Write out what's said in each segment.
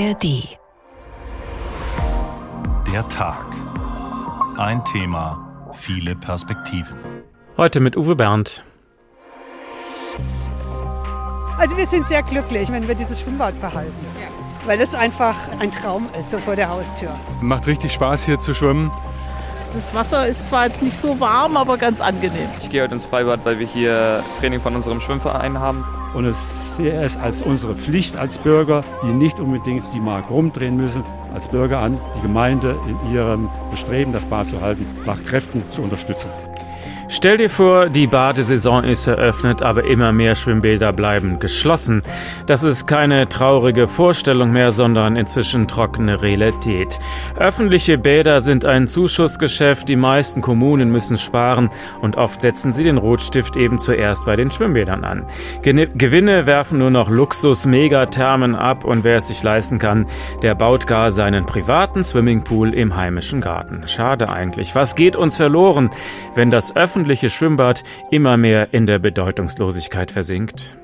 ARD. Der Tag. Ein Thema, viele Perspektiven. Heute mit Uwe Bernd. Also wir sind sehr glücklich, wenn wir dieses Schwimmbad behalten. Weil das einfach ein Traum ist, so vor der Haustür. Macht richtig Spaß hier zu schwimmen. Das Wasser ist zwar jetzt nicht so warm, aber ganz angenehm. Ich gehe heute ins Freibad, weil wir hier Training von unserem Schwimmverein haben. Und es sehe es als unsere Pflicht als Bürger, die nicht unbedingt die Mark rumdrehen müssen, als Bürger an, die Gemeinde in ihrem Bestreben, das Bad zu halten, nach Kräften zu unterstützen. Stell dir vor, die Badesaison ist eröffnet, aber immer mehr Schwimmbäder bleiben geschlossen. Das ist keine traurige Vorstellung mehr, sondern inzwischen trockene Realität. Öffentliche Bäder sind ein Zuschussgeschäft, die meisten Kommunen müssen sparen und oft setzen sie den Rotstift eben zuerst bei den Schwimmbädern an. Gewinne werfen nur noch Luxus-Megathermen ab und wer es sich leisten kann, der baut gar seinen privaten Swimmingpool im heimischen Garten. Schade eigentlich. Was geht uns verloren, wenn das öffentliche öffentliche Schwimmbad immer mehr in der Bedeutungslosigkeit versinkt.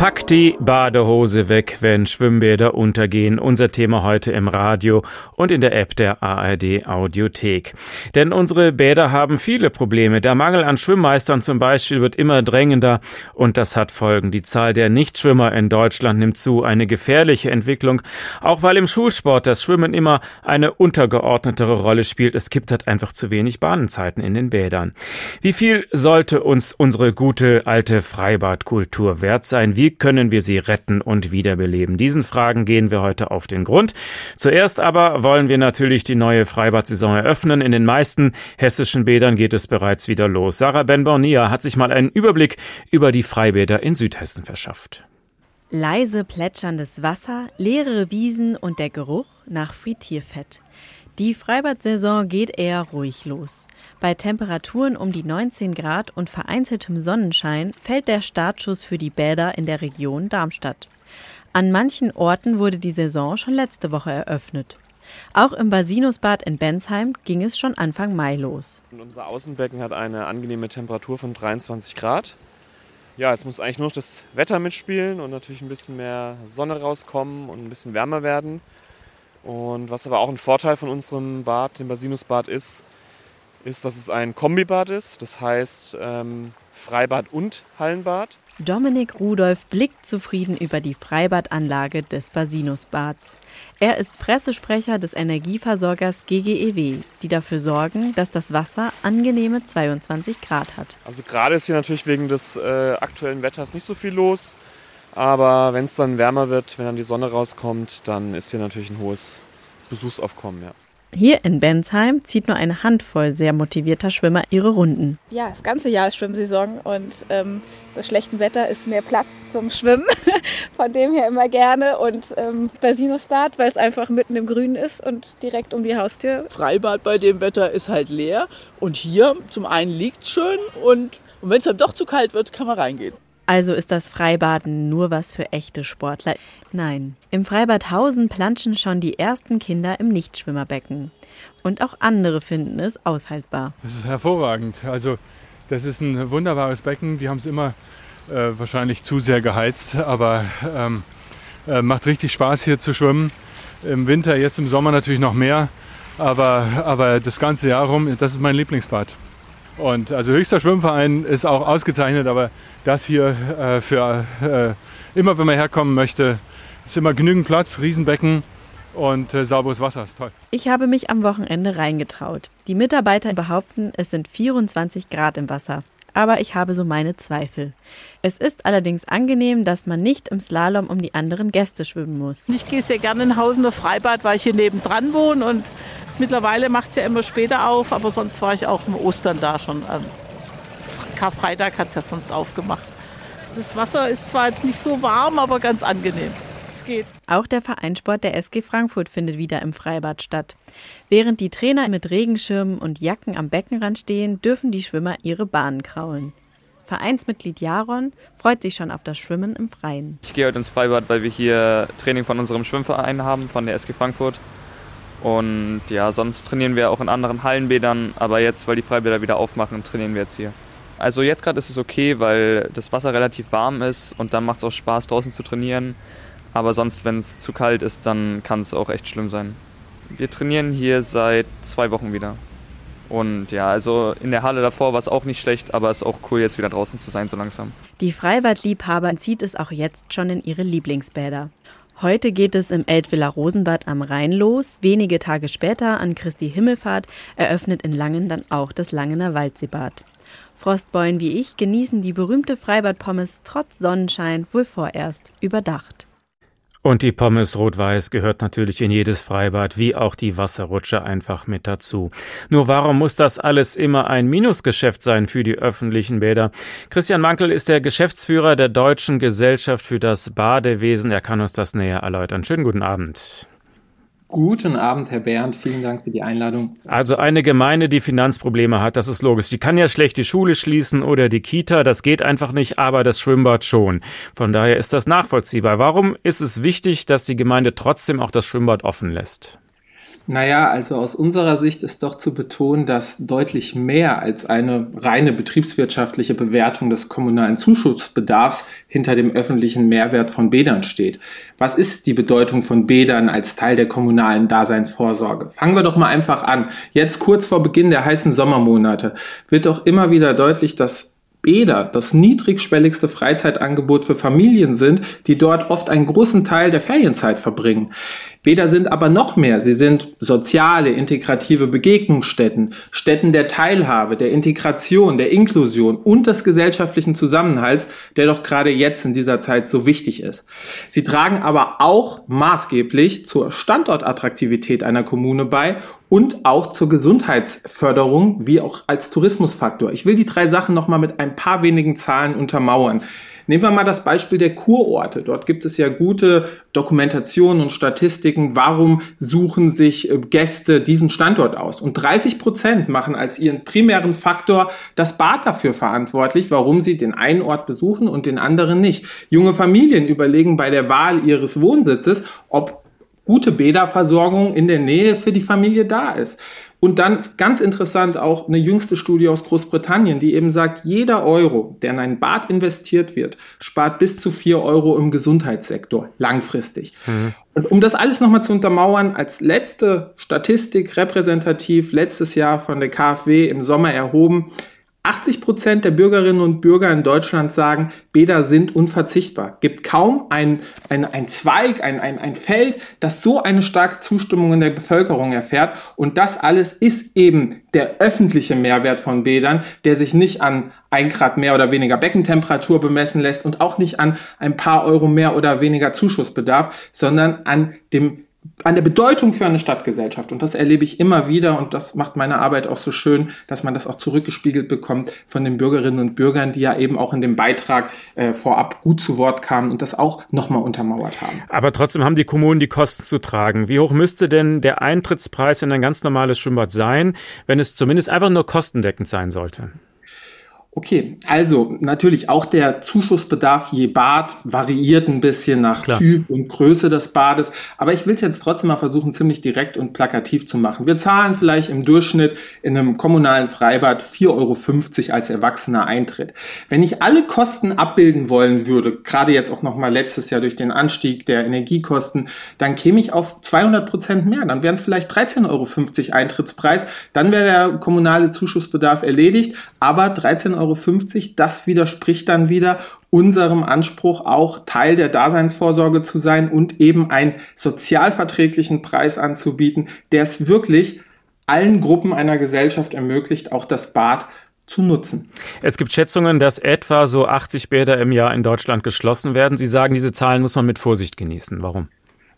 Pack die Badehose weg, wenn Schwimmbäder untergehen. Unser Thema heute im Radio und in der App der ARD Audiothek. Denn unsere Bäder haben viele Probleme. Der Mangel an Schwimmmeistern zum Beispiel wird immer drängender und das hat Folgen. Die Zahl der Nichtschwimmer in Deutschland nimmt zu. Eine gefährliche Entwicklung. Auch weil im Schulsport das Schwimmen immer eine untergeordnetere Rolle spielt. Es gibt halt einfach zu wenig Bahnenzeiten in den Bädern. Wie viel sollte uns unsere gute alte Freibadkultur wert sein? Wie können wir sie retten und wiederbeleben? Diesen Fragen gehen wir heute auf den Grund. Zuerst aber wollen wir natürlich die neue Freibad-Saison eröffnen. In den meisten hessischen Bädern geht es bereits wieder los. Sarah Ben-Bornia hat sich mal einen Überblick über die Freibäder in Südhessen verschafft. Leise plätscherndes Wasser, leere Wiesen und der Geruch nach Frittierfett. Die Freibad-Saison geht eher ruhig los. Bei Temperaturen um die 19 Grad und vereinzeltem Sonnenschein fällt der Startschuss für die Bäder in der Region Darmstadt. An manchen Orten wurde die Saison schon letzte Woche eröffnet. Auch im Basinusbad in Bensheim ging es schon Anfang Mai los. Und unser Außenbecken hat eine angenehme Temperatur von 23 Grad. Ja, jetzt muss eigentlich nur noch das Wetter mitspielen und natürlich ein bisschen mehr Sonne rauskommen und ein bisschen wärmer werden. Und was aber auch ein Vorteil von unserem Bad, dem Basinusbad, ist, ist, dass es ein Kombibad ist. Das heißt ähm, Freibad und Hallenbad. Dominik Rudolf blickt zufrieden über die Freibadanlage des Basinusbads. Er ist Pressesprecher des Energieversorgers GGEW, die dafür sorgen, dass das Wasser angenehme 22 Grad hat. Also gerade ist hier natürlich wegen des äh, aktuellen Wetters nicht so viel los. Aber wenn es dann wärmer wird, wenn dann die Sonne rauskommt, dann ist hier natürlich ein hohes Besuchsaufkommen, ja. Hier in Bensheim zieht nur eine Handvoll sehr motivierter Schwimmer ihre Runden. Ja, das ganze Jahr ist Schwimmsaison und ähm, bei schlechtem Wetter ist mehr Platz zum Schwimmen. Von dem her immer gerne. Und ähm, Basinusbad, weil es einfach mitten im Grünen ist und direkt um die Haustür. Freibad bei dem Wetter ist halt leer. Und hier zum einen liegt es schön und, und wenn es dann doch zu kalt wird, kann man reingehen. Also ist das Freibaden nur was für echte Sportler? Nein. Im Freibad Hausen planschen schon die ersten Kinder im Nichtschwimmerbecken. Und auch andere finden es aushaltbar. Das ist hervorragend. Also, das ist ein wunderbares Becken. Die haben es immer äh, wahrscheinlich zu sehr geheizt, aber ähm, äh, macht richtig Spaß hier zu schwimmen. Im Winter, jetzt im Sommer natürlich noch mehr, aber, aber das ganze Jahr rum, das ist mein Lieblingsbad. Und also höchster Schwimmverein ist auch ausgezeichnet, aber das hier äh, für äh, immer, wenn man herkommen möchte, ist immer genügend Platz, Riesenbecken und äh, sauberes Wasser. Ist toll. Ich habe mich am Wochenende reingetraut. Die Mitarbeiter behaupten, es sind 24 Grad im Wasser. Aber ich habe so meine Zweifel. Es ist allerdings angenehm, dass man nicht im Slalom um die anderen Gäste schwimmen muss. Ich gehe sehr gerne in Hausener Freibad, weil ich hier nebendran wohne und Mittlerweile macht es ja immer später auf, aber sonst war ich auch im Ostern da schon. Ähm, Karfreitag hat es ja sonst aufgemacht. Das Wasser ist zwar jetzt nicht so warm, aber ganz angenehm. Geht. Auch der Vereinssport der SG Frankfurt findet wieder im Freibad statt. Während die Trainer mit Regenschirmen und Jacken am Beckenrand stehen, dürfen die Schwimmer ihre Bahnen kraulen. Vereinsmitglied Jaron freut sich schon auf das Schwimmen im Freien. Ich gehe heute ins Freibad, weil wir hier Training von unserem Schwimmverein haben, von der SG Frankfurt. Und ja, sonst trainieren wir auch in anderen Hallenbädern, aber jetzt, weil die Freibäder wieder aufmachen, trainieren wir jetzt hier. Also jetzt gerade ist es okay, weil das Wasser relativ warm ist und dann macht es auch Spaß, draußen zu trainieren. Aber sonst, wenn es zu kalt ist, dann kann es auch echt schlimm sein. Wir trainieren hier seit zwei Wochen wieder. Und ja, also in der Halle davor war es auch nicht schlecht, aber es ist auch cool, jetzt wieder draußen zu sein, so langsam. Die Freibadliebhaber zieht es auch jetzt schon in ihre Lieblingsbäder. Heute geht es im Eltvilla Rosenbad am Rhein los. Wenige Tage später, an Christi Himmelfahrt, eröffnet in Langen dann auch das Langener Waldseebad. Frostbeulen wie ich genießen die berühmte Freibadpommes trotz Sonnenschein wohl vorerst überdacht. Und die Pommes rot-weiß gehört natürlich in jedes Freibad, wie auch die Wasserrutsche einfach mit dazu. Nur warum muss das alles immer ein Minusgeschäft sein für die öffentlichen Bäder? Christian Mankel ist der Geschäftsführer der Deutschen Gesellschaft für das Badewesen. Er kann uns das näher erläutern. Schönen guten Abend. Guten Abend, Herr Bernd. Vielen Dank für die Einladung. Also eine Gemeinde, die Finanzprobleme hat, das ist logisch. Die kann ja schlecht die Schule schließen oder die Kita, das geht einfach nicht, aber das Schwimmbad schon. Von daher ist das nachvollziehbar. Warum ist es wichtig, dass die Gemeinde trotzdem auch das Schwimmbad offen lässt? Naja, also aus unserer Sicht ist doch zu betonen, dass deutlich mehr als eine reine betriebswirtschaftliche Bewertung des kommunalen Zuschussbedarfs hinter dem öffentlichen Mehrwert von Bädern steht. Was ist die Bedeutung von Bädern als Teil der kommunalen Daseinsvorsorge? Fangen wir doch mal einfach an. Jetzt kurz vor Beginn der heißen Sommermonate wird doch immer wieder deutlich, dass Bäder das niedrigschwelligste Freizeitangebot für Familien sind, die dort oft einen großen Teil der Ferienzeit verbringen. Bäder sind aber noch mehr. Sie sind soziale, integrative Begegnungsstätten, Stätten der Teilhabe, der Integration, der Inklusion und des gesellschaftlichen Zusammenhalts, der doch gerade jetzt in dieser Zeit so wichtig ist. Sie tragen aber auch maßgeblich zur Standortattraktivität einer Kommune bei und auch zur Gesundheitsförderung wie auch als Tourismusfaktor. Ich will die drei Sachen noch mal mit ein paar wenigen Zahlen untermauern. Nehmen wir mal das Beispiel der Kurorte. Dort gibt es ja gute Dokumentationen und Statistiken. Warum suchen sich äh, Gäste diesen Standort aus? Und 30 Prozent machen als ihren primären Faktor das Bad dafür verantwortlich, warum sie den einen Ort besuchen und den anderen nicht. Junge Familien überlegen bei der Wahl ihres Wohnsitzes, ob gute Bäderversorgung in der Nähe für die Familie da ist. Und dann ganz interessant auch eine jüngste Studie aus Großbritannien, die eben sagt, jeder Euro, der in ein Bad investiert wird, spart bis zu vier Euro im Gesundheitssektor langfristig. Mhm. Und um das alles nochmal zu untermauern, als letzte Statistik repräsentativ letztes Jahr von der KfW im Sommer erhoben, 80 Prozent der Bürgerinnen und Bürger in Deutschland sagen, Bäder sind unverzichtbar. Gibt kaum ein, ein, ein Zweig, ein, ein, ein Feld, das so eine starke Zustimmung in der Bevölkerung erfährt. Und das alles ist eben der öffentliche Mehrwert von Bädern, der sich nicht an ein Grad mehr oder weniger Beckentemperatur bemessen lässt und auch nicht an ein paar Euro mehr oder weniger Zuschussbedarf, sondern an dem der Bedeutung für eine Stadtgesellschaft. Und das erlebe ich immer wieder und das macht meine Arbeit auch so schön, dass man das auch zurückgespiegelt bekommt von den Bürgerinnen und Bürgern, die ja eben auch in dem Beitrag äh, vorab gut zu Wort kamen und das auch nochmal untermauert haben. Aber trotzdem haben die Kommunen die Kosten zu tragen. Wie hoch müsste denn der Eintrittspreis in ein ganz normales Schwimmbad sein, wenn es zumindest einfach nur kostendeckend sein sollte? Okay, also natürlich auch der Zuschussbedarf je Bad variiert ein bisschen nach Klar. Typ und Größe des Bades, aber ich will es jetzt trotzdem mal versuchen, ziemlich direkt und plakativ zu machen. Wir zahlen vielleicht im Durchschnitt in einem kommunalen Freibad 4,50 Euro als erwachsener Eintritt. Wenn ich alle Kosten abbilden wollen würde, gerade jetzt auch nochmal letztes Jahr durch den Anstieg der Energiekosten, dann käme ich auf 200 Prozent mehr. Dann wären es vielleicht 13,50 Euro Eintrittspreis, dann wäre der kommunale Zuschussbedarf erledigt, aber 13,50 Euro. Das widerspricht dann wieder unserem Anspruch, auch Teil der Daseinsvorsorge zu sein und eben einen sozialverträglichen Preis anzubieten, der es wirklich allen Gruppen einer Gesellschaft ermöglicht, auch das Bad zu nutzen. Es gibt Schätzungen, dass etwa so 80 Bäder im Jahr in Deutschland geschlossen werden. Sie sagen, diese Zahlen muss man mit Vorsicht genießen. Warum?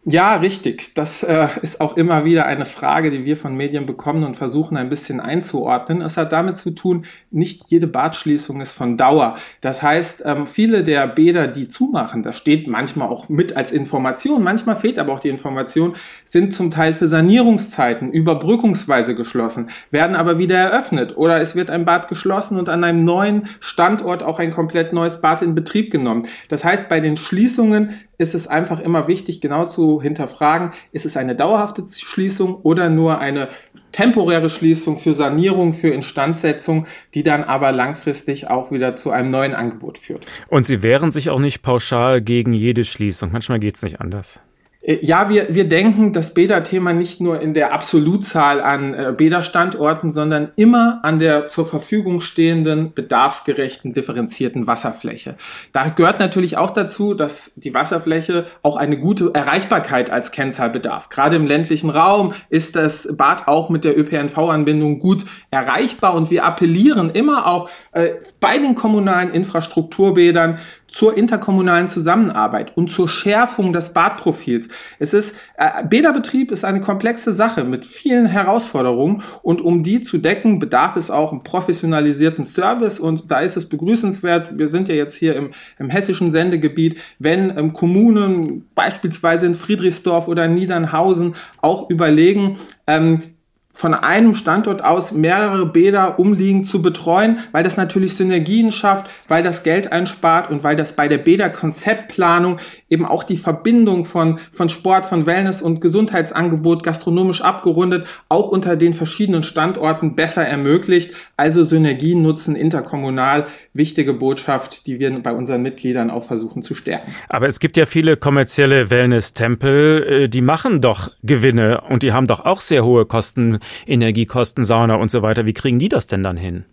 Ja, richtig. Das äh, ist auch immer wieder eine Frage, die wir von Medien bekommen und versuchen ein bisschen einzuordnen. Es hat damit zu tun, nicht jede Badschließung ist von Dauer. Das heißt, ähm, viele der Bäder, die zumachen, das steht manchmal auch mit als Information, manchmal fehlt aber auch die Information, sind zum Teil für Sanierungszeiten überbrückungsweise geschlossen, werden aber wieder eröffnet oder es wird ein Bad geschlossen und an einem neuen Standort auch ein komplett neues Bad in Betrieb genommen. Das heißt, bei den Schließungen ist es einfach immer wichtig, genau zu hinterfragen, ist es eine dauerhafte Schließung oder nur eine temporäre Schließung für Sanierung, für Instandsetzung, die dann aber langfristig auch wieder zu einem neuen Angebot führt. Und Sie wehren sich auch nicht pauschal gegen jede Schließung. Manchmal geht es nicht anders. Äh, ja, wir, wir denken das Bäderthema nicht nur in der Absolutzahl an äh, Bäderstandorten, sondern immer an der zur Verfügung stehenden, bedarfsgerechten, differenzierten Wasserfläche. Da gehört natürlich auch dazu, dass die Wasserfläche auch eine gute Erreichbarkeit als Kennzahl bedarf. Gerade im ländlichen Raum ist das Bad auch mit der ÖPNV-Anbindung gut erreichbar und wir appellieren immer auch äh, bei den kommunalen Infrastrukturbädern zur interkommunalen Zusammenarbeit und zur Schärfung des Badprofils. Es ist, äh, Bäderbetrieb ist eine komplexe Sache mit vielen Herausforderungen und um die zu decken, bedarf es auch einen professionalisierten Service und da ist es begrüßenswert, wir sind ja jetzt hier im, im hessischen Sendegebiet, wenn ähm, Kommunen beispielsweise in Friedrichsdorf oder Niedernhausen auch überlegen, ähm, von einem Standort aus mehrere Bäder umliegend zu betreuen, weil das natürlich Synergien schafft, weil das Geld einspart und weil das bei der Bäderkonzeptplanung eben auch die Verbindung von, von Sport, von Wellness und Gesundheitsangebot gastronomisch abgerundet auch unter den verschiedenen Standorten besser ermöglicht. Also Synergien nutzen interkommunal, wichtige Botschaft, die wir bei unseren Mitgliedern auch versuchen zu stärken. Aber es gibt ja viele kommerzielle Wellness-Tempel, äh, die machen doch Gewinne und die haben doch auch sehr hohe Kosten Energiekosten, Sauna und so weiter. Wie kriegen die das denn dann hin?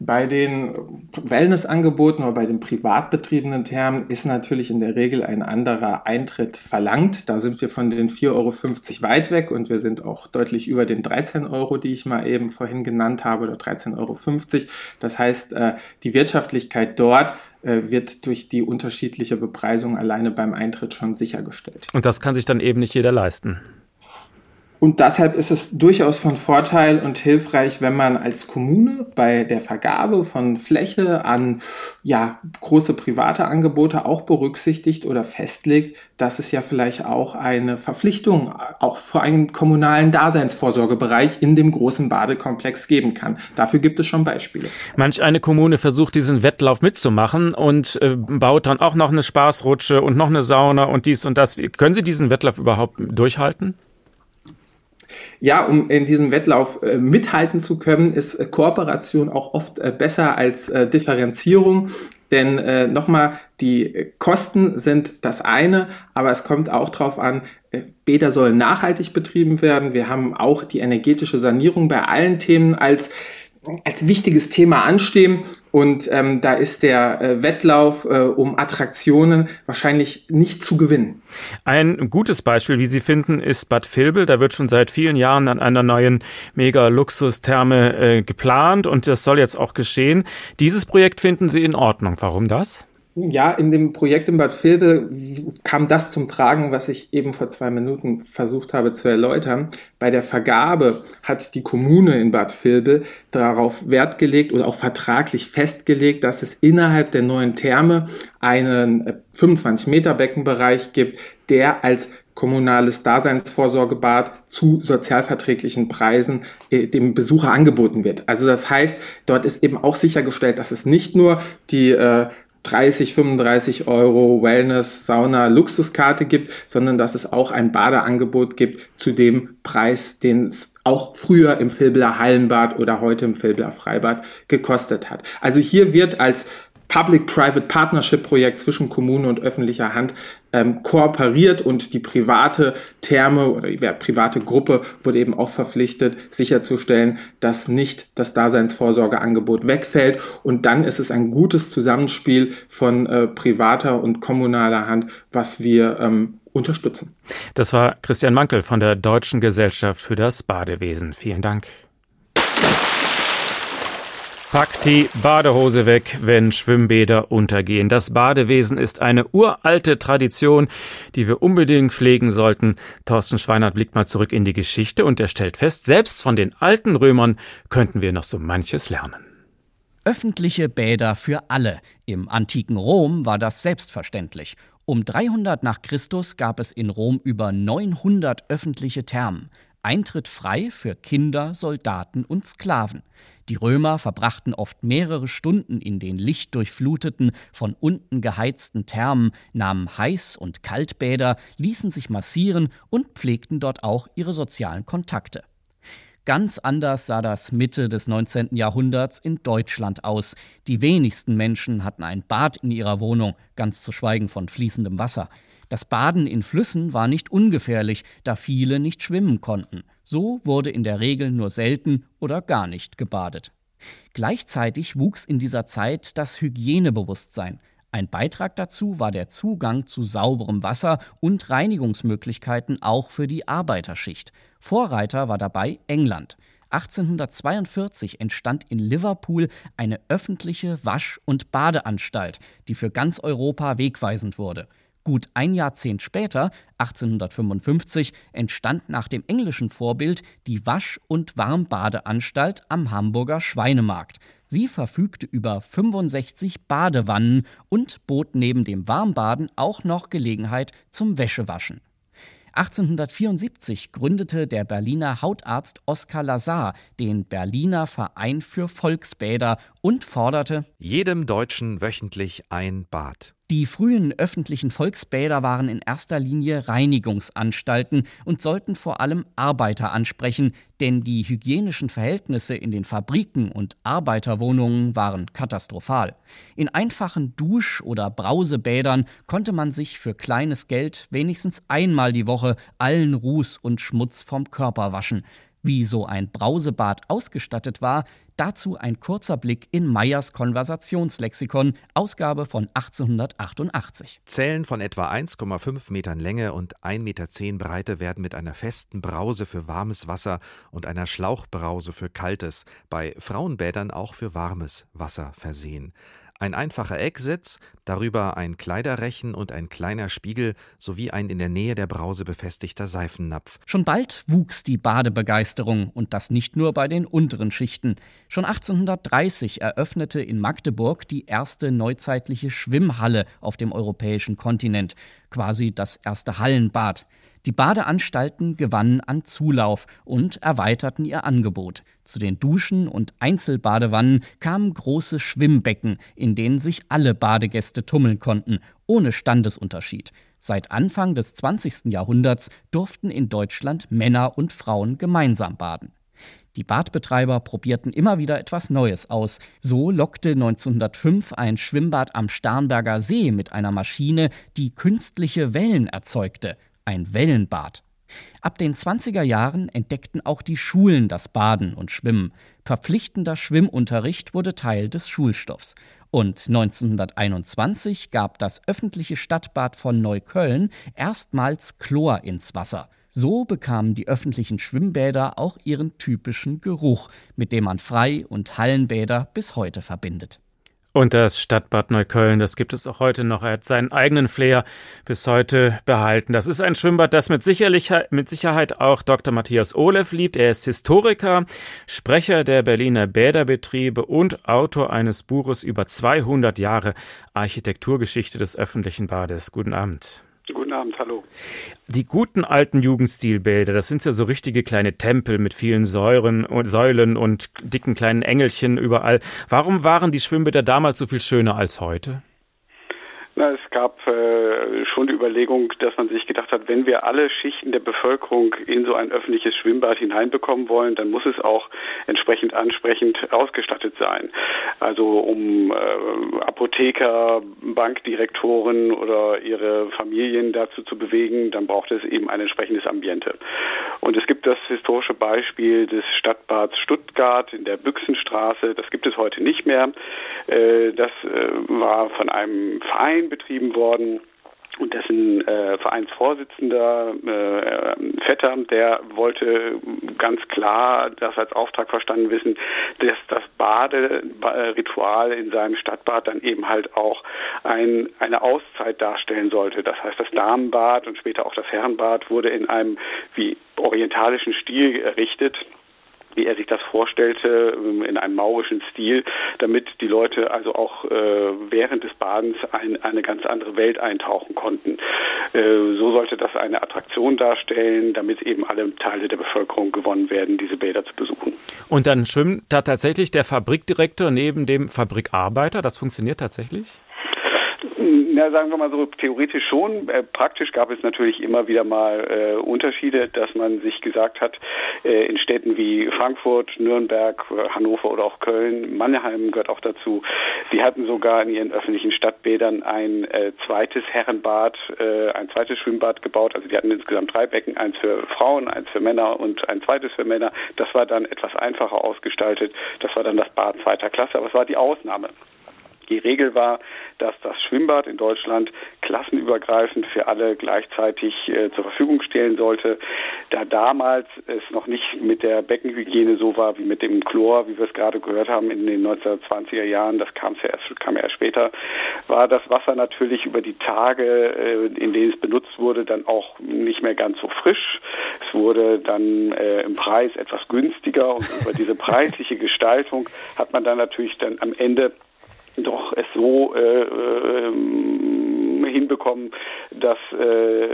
Bei den Wellnessangeboten oder bei den privat betriebenen Thermen ist natürlich in der Regel ein anderer Eintritt verlangt. Da sind wir von den 4,50 Euro weit weg und wir sind auch deutlich über den 13 Euro, die ich mal eben vorhin genannt habe, oder 13,50 Euro. Das heißt, äh, die Wirtschaftlichkeit dort äh, wird durch die unterschiedliche Bepreisung alleine beim Eintritt schon sichergestellt. Und das kann sich dann eben nicht jeder leisten. Und deshalb ist es durchaus von Vorteil und hilfreich, wenn man als Kommune bei der Vergabe von Fläche an ja, große private Angebote auch berücksichtigt oder festlegt, dass es ja vielleicht auch eine Verpflichtung auch für einen kommunalen Daseinsvorsorgebereich in dem großen Badekomplex geben kann. Dafür gibt es schon Beispiele. Manch eine Kommune versucht diesen Wettlauf mitzumachen und äh, baut dann auch noch eine Spaßrutsche und noch eine Sauna und dies und das. Können Sie diesen Wettlauf überhaupt durchhalten? Ja, um in diesem Wettlauf äh, mithalten zu können, ist äh, Kooperation auch oft äh, besser als äh, Differenzierung. Denn äh, nochmal, die Kosten sind das eine, aber es kommt auch darauf an, Bäder sollen nachhaltig betrieben werden. Wir haben auch die energetische Sanierung bei allen Themen als als wichtiges Thema anstehen. Und ähm, da ist der äh, Wettlauf äh, um Attraktionen wahrscheinlich nicht zu gewinnen. Ein gutes Beispiel, wie Sie finden, ist Bad Vilbel. Da wird schon seit vielen Jahren an einer neuen Mega-Luxus-Therme äh, geplant und das soll jetzt auch geschehen. Dieses Projekt finden Sie in Ordnung. Warum das? Ja, in dem Projekt in Bad Vilbel kam das zum Tragen, was ich eben vor zwei Minuten versucht habe zu erläutern. Bei der Vergabe hat die Kommune in Bad Vilbel darauf Wert gelegt oder auch vertraglich festgelegt, dass es innerhalb der neuen Therme einen 25 Meter Beckenbereich gibt, der als kommunales Daseinsvorsorgebad zu sozialverträglichen Preisen äh, dem Besucher angeboten wird. Also das heißt, dort ist eben auch sichergestellt, dass es nicht nur die äh, 30, 35 Euro Wellness, Sauna, Luxuskarte gibt, sondern dass es auch ein Badeangebot gibt zu dem Preis, den es auch früher im Filbler Hallenbad oder heute im Filbler Freibad gekostet hat. Also hier wird als Public-Private Partnership-Projekt zwischen Kommune und öffentlicher Hand ähm, kooperiert und die private Therme oder die private Gruppe wurde eben auch verpflichtet, sicherzustellen, dass nicht das Daseinsvorsorgeangebot wegfällt. Und dann ist es ein gutes Zusammenspiel von äh, privater und kommunaler Hand, was wir ähm, unterstützen. Das war Christian Mankel von der Deutschen Gesellschaft für das Badewesen. Vielen Dank. Packt die Badehose weg, wenn Schwimmbäder untergehen. Das Badewesen ist eine uralte Tradition, die wir unbedingt pflegen sollten. Thorsten Schweinert blickt mal zurück in die Geschichte und er stellt fest, selbst von den alten Römern könnten wir noch so manches lernen. Öffentliche Bäder für alle. Im antiken Rom war das selbstverständlich. Um 300 nach Christus gab es in Rom über 900 öffentliche Thermen. Eintritt frei für Kinder, Soldaten und Sklaven. Die Römer verbrachten oft mehrere Stunden in den lichtdurchfluteten, von unten geheizten Thermen, nahmen Heiß- und Kaltbäder, ließen sich massieren und pflegten dort auch ihre sozialen Kontakte. Ganz anders sah das Mitte des 19. Jahrhunderts in Deutschland aus. Die wenigsten Menschen hatten ein Bad in ihrer Wohnung, ganz zu schweigen von fließendem Wasser. Das Baden in Flüssen war nicht ungefährlich, da viele nicht schwimmen konnten. So wurde in der Regel nur selten oder gar nicht gebadet. Gleichzeitig wuchs in dieser Zeit das Hygienebewusstsein. Ein Beitrag dazu war der Zugang zu sauberem Wasser und Reinigungsmöglichkeiten auch für die Arbeiterschicht. Vorreiter war dabei England. 1842 entstand in Liverpool eine öffentliche Wasch- und Badeanstalt, die für ganz Europa wegweisend wurde. Gut ein Jahrzehnt später, 1855, entstand nach dem englischen Vorbild die Wasch- und Warmbadeanstalt am Hamburger Schweinemarkt. Sie verfügte über 65 Badewannen und bot neben dem Warmbaden auch noch Gelegenheit zum Wäschewaschen. 1874 gründete der Berliner Hautarzt Oskar Lazar den Berliner Verein für Volksbäder und forderte jedem Deutschen wöchentlich ein Bad. Die frühen öffentlichen Volksbäder waren in erster Linie Reinigungsanstalten und sollten vor allem Arbeiter ansprechen, denn die hygienischen Verhältnisse in den Fabriken und Arbeiterwohnungen waren katastrophal. In einfachen Dusch- oder Brausebädern konnte man sich für kleines Geld wenigstens einmal die Woche allen Ruß und Schmutz vom Körper waschen. Wie so ein Brausebad ausgestattet war, dazu ein kurzer Blick in Meyers Konversationslexikon, Ausgabe von 1888. Zellen von etwa 1,5 Metern Länge und 1,10 Meter Breite werden mit einer festen Brause für warmes Wasser und einer Schlauchbrause für kaltes, bei Frauenbädern auch für warmes Wasser versehen ein einfacher Ecksitz, darüber ein Kleiderrechen und ein kleiner Spiegel sowie ein in der Nähe der Brause befestigter Seifennapf. Schon bald wuchs die Badebegeisterung und das nicht nur bei den unteren Schichten. Schon 1830 eröffnete in Magdeburg die erste neuzeitliche Schwimmhalle auf dem europäischen Kontinent, quasi das erste Hallenbad. Die Badeanstalten gewannen an Zulauf und erweiterten ihr Angebot. Zu den Duschen und Einzelbadewannen kamen große Schwimmbecken, in denen sich alle Badegäste tummeln konnten, ohne Standesunterschied. Seit Anfang des 20. Jahrhunderts durften in Deutschland Männer und Frauen gemeinsam baden. Die Badbetreiber probierten immer wieder etwas Neues aus. So lockte 1905 ein Schwimmbad am Starnberger See mit einer Maschine, die künstliche Wellen erzeugte ein Wellenbad. Ab den 20er Jahren entdeckten auch die Schulen das Baden und Schwimmen. Verpflichtender Schwimmunterricht wurde Teil des Schulstoffs. Und 1921 gab das öffentliche Stadtbad von Neukölln erstmals Chlor ins Wasser. So bekamen die öffentlichen Schwimmbäder auch ihren typischen Geruch, mit dem man Frei- und Hallenbäder bis heute verbindet. Und das Stadtbad Neukölln, das gibt es auch heute noch. Er hat seinen eigenen Flair bis heute behalten. Das ist ein Schwimmbad, das mit, sicherlich, mit Sicherheit auch Dr. Matthias Olev liebt. Er ist Historiker, Sprecher der Berliner Bäderbetriebe und Autor eines Buches über 200 Jahre Architekturgeschichte des öffentlichen Bades. Guten Abend. Guten Abend, hallo. Die guten alten Jugendstilbäder, das sind ja so richtige kleine Tempel mit vielen Säuren und Säulen und dicken kleinen Engelchen überall. Warum waren die Schwimmbäder damals so viel schöner als heute? Na, es gab äh, schon die Überlegung, dass man sich gedacht hat, wenn wir alle Schichten der Bevölkerung in so ein öffentliches Schwimmbad hineinbekommen wollen, dann muss es auch entsprechend ansprechend ausgestattet sein. Also um äh, Apotheker, Bankdirektoren oder ihre Familien dazu zu bewegen, dann braucht es eben ein entsprechendes Ambiente. Und es gibt das historische Beispiel des Stadtbads Stuttgart in der Büchsenstraße. Das gibt es heute nicht mehr. Äh, das äh, war von einem Verein betrieben worden und dessen äh, Vereinsvorsitzender äh, Vetter, der wollte ganz klar das als Auftrag verstanden wissen, dass das Baderitual in seinem Stadtbad dann eben halt auch ein, eine Auszeit darstellen sollte. Das heißt, das Damenbad und später auch das Herrenbad wurde in einem wie orientalischen Stil errichtet wie er sich das vorstellte, ähm, in einem maurischen Stil, damit die Leute also auch äh, während des Badens in eine ganz andere Welt eintauchen konnten. Äh, so sollte das eine Attraktion darstellen, damit eben alle Teile der Bevölkerung gewonnen werden, diese Bäder zu besuchen. Und dann schwimmt da tatsächlich der Fabrikdirektor neben dem Fabrikarbeiter? Das funktioniert tatsächlich? Na, sagen wir mal so, theoretisch schon. Äh, praktisch gab es natürlich immer wieder mal äh, Unterschiede, dass man sich gesagt hat, äh, in Städten wie Frankfurt, Nürnberg, Hannover oder auch Köln, Mannheim gehört auch dazu, die hatten sogar in ihren öffentlichen Stadtbädern ein äh, zweites Herrenbad, äh, ein zweites Schwimmbad gebaut. Also die hatten insgesamt drei Becken, eins für Frauen, eins für Männer und ein zweites für Männer. Das war dann etwas einfacher ausgestaltet. Das war dann das Bad zweiter Klasse, aber es war die Ausnahme. Die Regel war, dass das Schwimmbad in Deutschland klassenübergreifend für alle gleichzeitig äh, zur Verfügung stehen sollte. Da damals es noch nicht mit der Beckenhygiene so war wie mit dem Chlor, wie wir es gerade gehört haben in den 1920er Jahren, das kam ja erst, kam ja erst später, war das Wasser natürlich über die Tage, äh, in denen es benutzt wurde, dann auch nicht mehr ganz so frisch. Es wurde dann äh, im Preis etwas günstiger und über diese preisliche Gestaltung hat man dann natürlich dann am Ende doch es so äh, äh, hinbekommen, dass äh,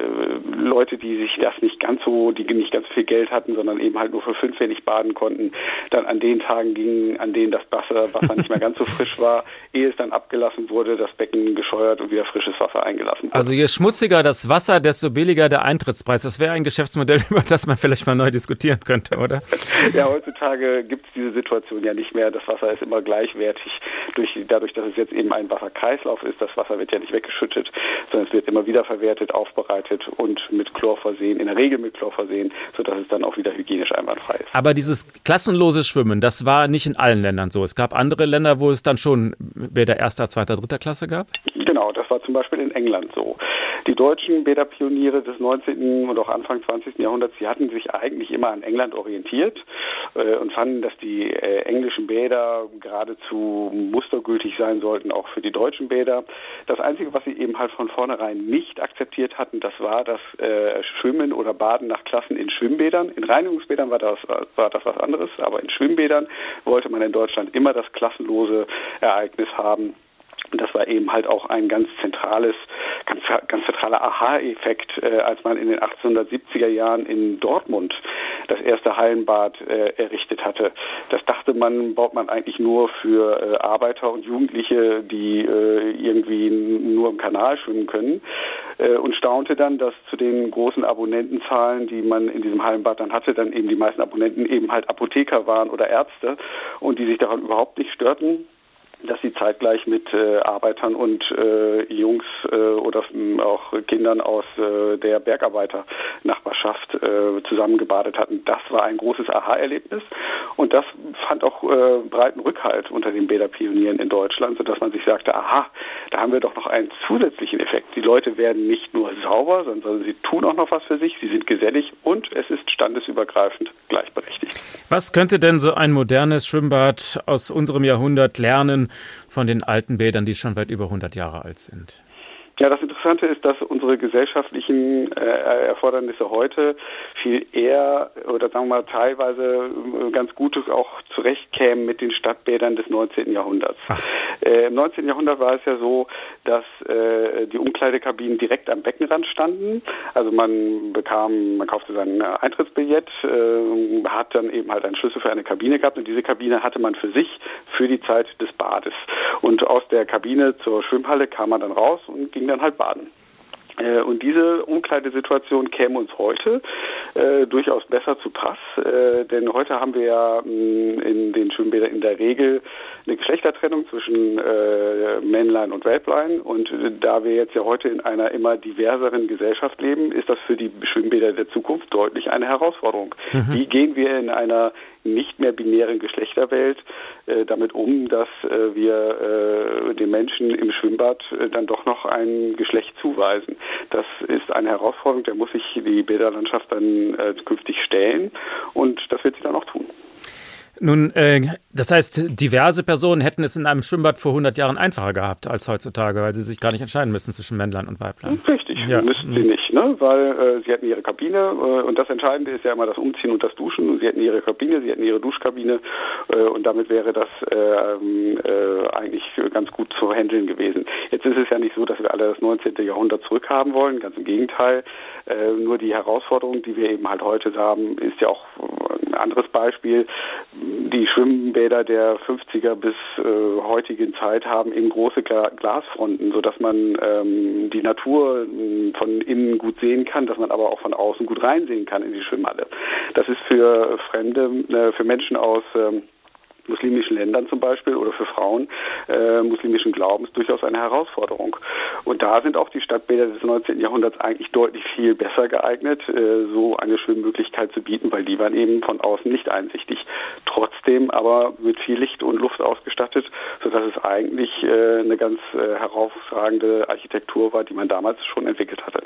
Leute, die sich das nicht ganz so, die nicht ganz viel Geld hatten, sondern eben halt nur für fünf Pfennig baden konnten, dann an den Tagen gingen, an denen das Wasser, Wasser nicht mehr ganz so frisch war, ehe es dann abgelassen wurde, das Becken gescheuert und wieder frisches Wasser eingelassen wurde. Also je schmutziger das Wasser, desto billiger der Eintrittspreis. Das wäre ein Geschäftsmodell, über das man vielleicht mal neu diskutieren könnte, oder? ja, heutzutage gibt es diese Situation ja nicht mehr. Das Wasser ist immer gleichwertig. Durch, dadurch, dass es jetzt eben ein Wasserkreislauf ist, das Wasser wird ja nicht weggeschüttet, sondern es wird immer wieder verwertet, aufbereitet und mit Chlor versehen, in der Regel mit Chlor versehen, sodass es dann auch wieder hygienisch einwandfrei ist. Aber dieses klassenlose Schwimmen, das war nicht in allen Ländern so. Es gab andere Länder, wo es dann schon Bäder erster, zweiter, dritter Klasse gab? Genau, das war zum Beispiel in England so. Die deutschen Bäderpioniere des 19. und auch Anfang 20. Jahrhunderts, die hatten sich eigentlich immer an England orientiert äh, und fanden, dass die äh, englischen Bäder geradezu mustergültig sein sollten, auch für die deutschen Bäder. Das Einzige, was sie eben halt von vornherein nicht akzeptiert hatten, das war das äh, Schwimmen oder Baden nach Klassen in Schwimmbädern. In Reinigungsbädern war das, war das was anderes, aber in Schwimmbädern wollte man in Deutschland immer das klassenlose Ereignis haben. Und das war eben halt auch ein ganz zentrales, ganz, ganz zentraler Aha-Effekt, äh, als man in den 1870er Jahren in Dortmund das erste Hallenbad äh, errichtet hatte. Das dachte man, baut man eigentlich nur für äh, Arbeiter und Jugendliche, die äh, irgendwie nur im Kanal schwimmen können äh, und staunte dann, dass zu den großen Abonnentenzahlen, die man in diesem Hallenbad dann hatte, dann eben die meisten Abonnenten eben halt Apotheker waren oder Ärzte und die sich daran überhaupt nicht störten dass sie zeitgleich mit äh, Arbeitern und äh, Jungs äh, oder auch Kindern aus äh, der Bergarbeiter-Nachbarschaft äh, zusammengebadet hatten. Das war ein großes Aha-Erlebnis und das fand auch äh, breiten Rückhalt unter den Bäderpionieren in Deutschland, sodass man sich sagte, aha, da haben wir doch noch einen zusätzlichen Effekt. Die Leute werden nicht nur sauber, sondern sie tun auch noch was für sich, sie sind gesellig und es ist standesübergreifend gleichberechtigt. Was könnte denn so ein modernes Schwimmbad aus unserem Jahrhundert lernen von den alten Bädern, die schon weit über 100 Jahre alt sind? Ja, das Interessante ist, dass unsere gesellschaftlichen äh, Erfordernisse heute viel eher oder sagen wir mal teilweise äh, ganz gut auch zurechtkämen mit den Stadtbädern des 19. Jahrhunderts. Äh, Im 19. Jahrhundert war es ja so, dass äh, die Umkleidekabinen direkt am Beckenrand standen. Also man bekam, man kaufte sein Eintrittsbillett, äh, hat dann eben halt einen Schlüssel für eine Kabine gehabt und diese Kabine hatte man für sich für die Zeit des Bades. Und aus der Kabine zur Schwimmhalle kam man dann raus und ging dann halt baden. Äh, und diese Umkleidesituation käme uns heute äh, durchaus besser zu Pass, äh, denn heute haben wir ja mh, in den Schwimmbädern in der Regel eine Geschlechtertrennung zwischen äh, Männlein und Weiblein und äh, da wir jetzt ja heute in einer immer diverseren Gesellschaft leben, ist das für die Schwimmbäder der Zukunft deutlich eine Herausforderung. Mhm. Wie gehen wir in einer nicht mehr binären Geschlechterwelt äh, damit um, dass äh, wir äh, den Menschen im Schwimmbad äh, dann doch noch ein Geschlecht zuweisen. Das ist eine Herausforderung, der muss sich die Bäderlandschaft dann äh, künftig stellen und das wird sie dann auch tun. Nun, äh, das heißt, diverse Personen hätten es in einem Schwimmbad vor 100 Jahren einfacher gehabt als heutzutage, weil sie sich gar nicht entscheiden müssen zwischen Männlein und Weiblein. Richtig. Ja. Müssten sie mhm. nicht, ne? weil äh, sie hätten ihre Kabine äh, und das Entscheidende ist ja immer das Umziehen und das Duschen. Und sie hätten ihre Kabine, sie hätten ihre Duschkabine äh, und damit wäre das äh, äh, eigentlich ganz gut zu handeln gewesen. Jetzt ist es ja nicht so, dass wir alle das 19. Jahrhundert zurückhaben wollen, ganz im Gegenteil. Äh, nur die Herausforderung, die wir eben halt heute haben, ist ja auch ein anderes Beispiel. Die Schwimmbäder der 50er bis äh, heutigen Zeit haben eben große Gla Glasfronten, sodass man ähm, die Natur äh, von innen gut sehen kann, dass man aber auch von außen gut reinsehen kann in die Schwimmhalle. Das ist für Fremde, äh, für Menschen aus ähm, muslimischen Ländern zum Beispiel oder für Frauen äh, muslimischen Glaubens durchaus eine Herausforderung. Und da sind auch die Stadtbäder des 19. Jahrhunderts eigentlich deutlich viel besser geeignet, äh, so eine Schwimmmöglichkeit zu bieten, weil die waren eben von außen nicht einsichtig. Trotzdem aber mit viel Licht und Luft ausgestattet, sodass es eigentlich äh, eine ganz äh, herausragende Architektur war, die man damals schon entwickelt hatte.